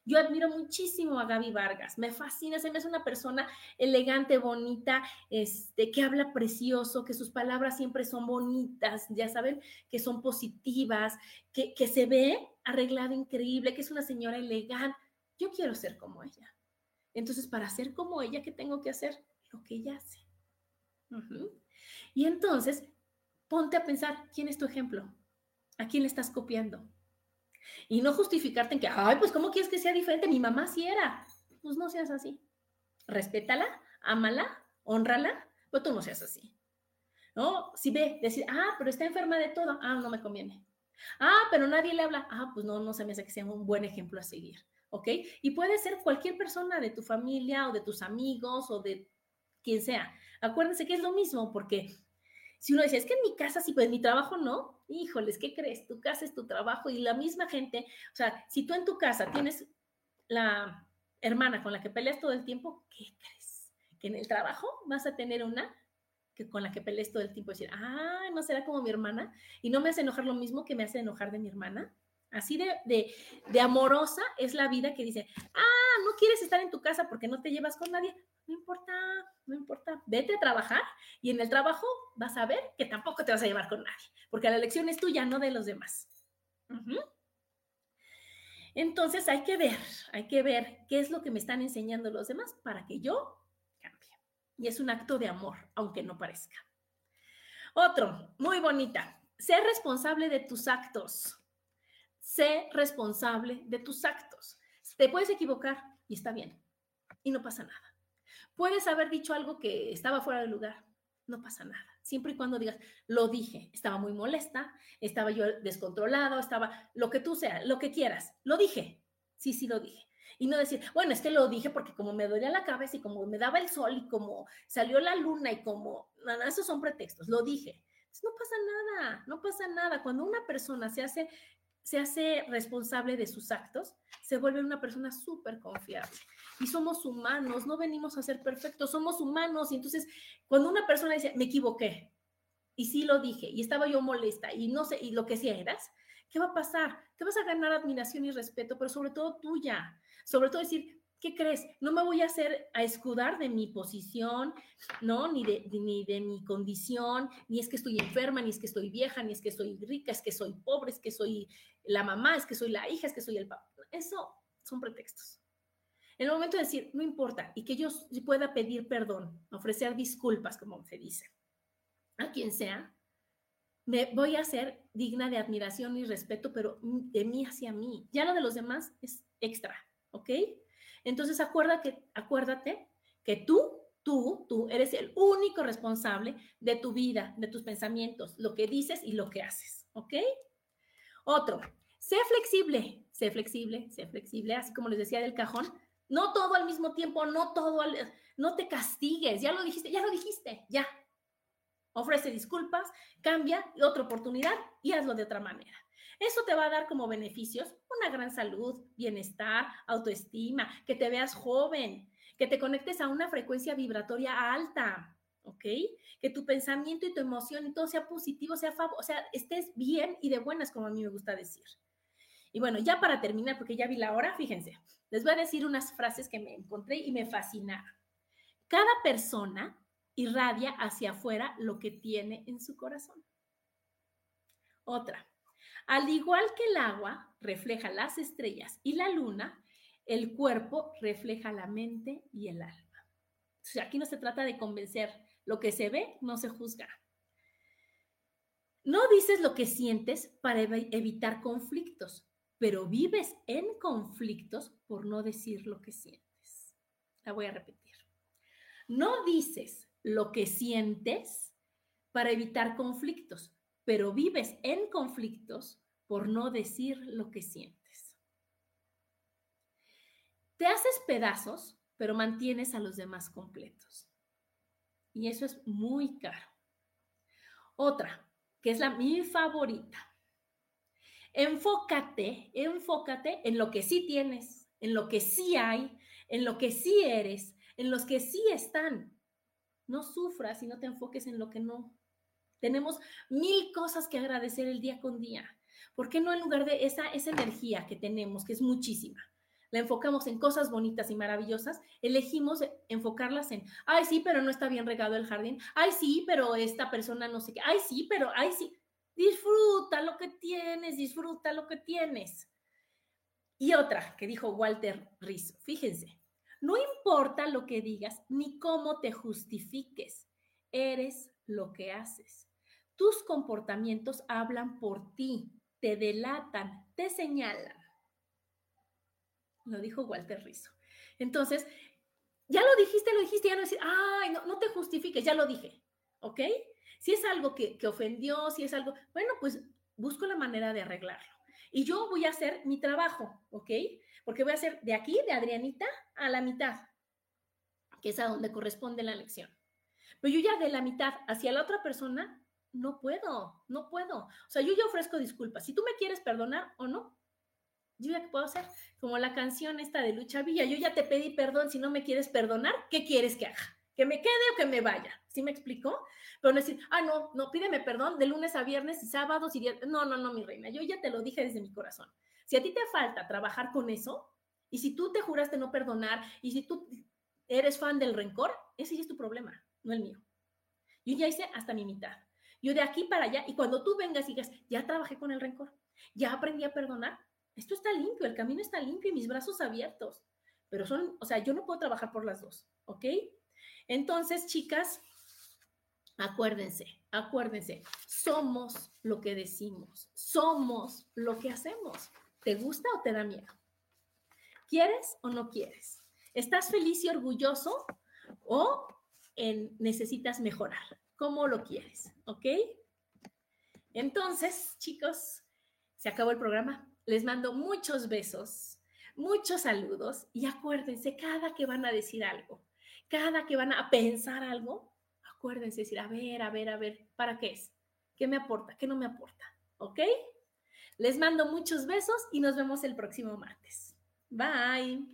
Yo admiro muchísimo a Gaby Vargas, me fascina, se me hace una persona elegante, bonita, este, que habla precioso, que sus palabras siempre son bonitas, ya saben, que son positivas, que, que se ve arreglada increíble, que es una señora elegante. Yo quiero ser como ella. Entonces, para ser como ella, ¿qué tengo que hacer? Lo que ella hace. Y entonces, ponte a pensar, ¿quién es tu ejemplo? ¿A quién le estás copiando? Y no justificarte en que, ay, pues ¿cómo quieres que sea diferente? Mi mamá sí era. Pues no seas así. Respétala, ámala, honrala, pues tú no seas así. ¿No? Si ve, decir, ah, pero está enferma de todo, ah, no me conviene. Ah, pero nadie le habla, ah, pues no, no se me hace que sea un buen ejemplo a seguir. ¿Ok? Y puede ser cualquier persona de tu familia o de tus amigos o de quien sea. Acuérdense que es lo mismo, porque si uno dice, es que en mi casa sí, pues en mi trabajo no, híjoles, ¿qué crees? Tu casa es tu trabajo y la misma gente, o sea, si tú en tu casa tienes la hermana con la que peleas todo el tiempo, ¿qué crees? Que en el trabajo vas a tener una que con la que pelees todo el tiempo, decir, ah, no será como mi hermana y no me hace enojar lo mismo que me hace enojar de mi hermana. Así de, amorosa es la vida que dice, ah, no quieres estar en tu casa porque no te llevas con nadie, no importa, no importa, vete a trabajar y en el trabajo vas a ver que tampoco te vas a llevar con nadie, porque la elección es tuya, no de los demás. Entonces hay que ver, hay que ver qué es lo que me están enseñando los demás para que yo cambie. Y es un acto de amor, aunque no parezca. Otro, muy bonita, sé responsable de tus actos. Sé responsable de tus actos. Te puedes equivocar y está bien. Y no pasa nada. Puedes haber dicho algo que estaba fuera de lugar, no pasa nada. Siempre y cuando digas, lo dije, estaba muy molesta, estaba yo descontrolado, estaba lo que tú seas, lo que quieras, lo dije. Sí, sí, lo dije. Y no decir, bueno, es que lo dije porque como me dolía la cabeza y como me daba el sol y como salió la luna y como, nada, esos son pretextos, lo dije. no pasa nada, no pasa nada. Cuando una persona se hace, se hace responsable de sus actos, se vuelve una persona súper confiable y somos humanos, no venimos a ser perfectos, somos humanos. Y entonces, cuando una persona dice, me equivoqué, y sí lo dije, y estaba yo molesta, y no sé, y lo que sí eras, ¿qué va a pasar? Te vas a ganar admiración y respeto, pero sobre todo tuya. Sobre todo decir, ¿qué crees? No me voy a hacer a escudar de mi posición, ¿no? Ni de, ni de mi condición, ni es que estoy enferma, ni es que estoy vieja, ni es que soy rica, es que soy pobre, es que soy la mamá, es que soy la hija, es que soy el papá. Eso son pretextos. En el momento de decir, no importa, y que yo pueda pedir perdón, ofrecer disculpas, como se dice, a quien sea, me voy a hacer digna de admiración y respeto, pero de mí hacia mí. Ya lo de los demás es extra, ¿ok? Entonces acuérdate, que tú, tú, tú eres el único responsable de tu vida, de tus pensamientos, lo que dices y lo que haces, ¿ok? Otro, sé flexible, sé flexible, sé flexible, así como les decía del cajón, no todo al mismo tiempo, no todo, no te castigues, ya lo dijiste, ya lo dijiste, ya. Ofrece disculpas, cambia otra oportunidad y hazlo de otra manera. Eso te va a dar como beneficios una gran salud, bienestar, autoestima, que te veas joven, que te conectes a una frecuencia vibratoria alta, ¿ok? Que tu pensamiento y tu emoción y todo sea positivo, sea o sea, estés bien y de buenas, como a mí me gusta decir. Y bueno, ya para terminar, porque ya vi la hora, fíjense, les voy a decir unas frases que me encontré y me fascinaron. Cada persona irradia hacia afuera lo que tiene en su corazón. Otra, al igual que el agua refleja las estrellas y la luna, el cuerpo refleja la mente y el alma. Aquí no se trata de convencer, lo que se ve no se juzga. No dices lo que sientes para evitar conflictos, pero vives en conflictos por no decir lo que sientes. La voy a repetir. No dices lo que sientes para evitar conflictos, pero vives en conflictos por no decir lo que sientes. Te haces pedazos, pero mantienes a los demás completos. Y eso es muy caro. Otra, que es la mi favorita. Enfócate, enfócate en lo que sí tienes, en lo que sí hay, en lo que sí eres, en los que sí están. No sufras y no te enfoques en lo que no. Tenemos mil cosas que agradecer el día con día. ¿Por qué no en lugar de esa, esa energía que tenemos, que es muchísima, la enfocamos en cosas bonitas y maravillosas, elegimos enfocarlas en, ay, sí, pero no está bien regado el jardín, ay, sí, pero esta persona no sé qué, ay, sí, pero, ay, sí. Disfruta lo que tienes, disfruta lo que tienes. Y otra que dijo Walter Rizzo, fíjense, no importa lo que digas ni cómo te justifiques, eres lo que haces. Tus comportamientos hablan por ti. te delatan, te señalan. Lo dijo Walter Rizzo. Entonces, ya lo dijiste, lo dijiste, ya no decir, ay, no, no te justifiques, ya lo dije, ¿ok? Si es algo que, que ofendió, si es algo, bueno, pues busco la manera de arreglarlo. Y yo voy a hacer mi trabajo, ¿ok? Porque voy a hacer de aquí, de Adrianita, a la mitad, que es a donde corresponde la lección. Pero yo ya de la mitad hacia la otra persona, no puedo, no puedo. O sea, yo ya ofrezco disculpas. Si tú me quieres perdonar o no, yo ya qué puedo hacer. Como la canción esta de Lucha Villa, yo ya te pedí perdón, si no me quieres perdonar, ¿qué quieres que haga? ¿Que me quede o que me vaya? ¿Sí me explico? Pero no decir, ah, no, no, pídeme perdón de lunes a viernes y sábados y días. No, no, no, mi reina, yo ya te lo dije desde mi corazón. Si a ti te falta trabajar con eso, y si tú te juraste no perdonar, y si tú eres fan del rencor, ese ya es tu problema, no el mío. Yo ya hice hasta mi mitad. Yo de aquí para allá, y cuando tú vengas y digas, ya trabajé con el rencor, ya aprendí a perdonar, esto está limpio, el camino está limpio y mis brazos abiertos. Pero son, o sea, yo no puedo trabajar por las dos, ¿ok? Entonces, chicas, acuérdense, acuérdense, somos lo que decimos, somos lo que hacemos. ¿Te gusta o te da miedo? ¿Quieres o no quieres? ¿Estás feliz y orgulloso o necesitas mejorar? ¿Cómo lo quieres? ¿Ok? Entonces, chicos, se acabó el programa. Les mando muchos besos, muchos saludos y acuérdense cada que van a decir algo, cada que van a pensar algo, acuérdense decir, a ver, a ver, a ver, ¿para qué es? ¿Qué me aporta? ¿Qué no me aporta? ¿Ok? Les mando muchos besos y nos vemos el próximo martes. Bye.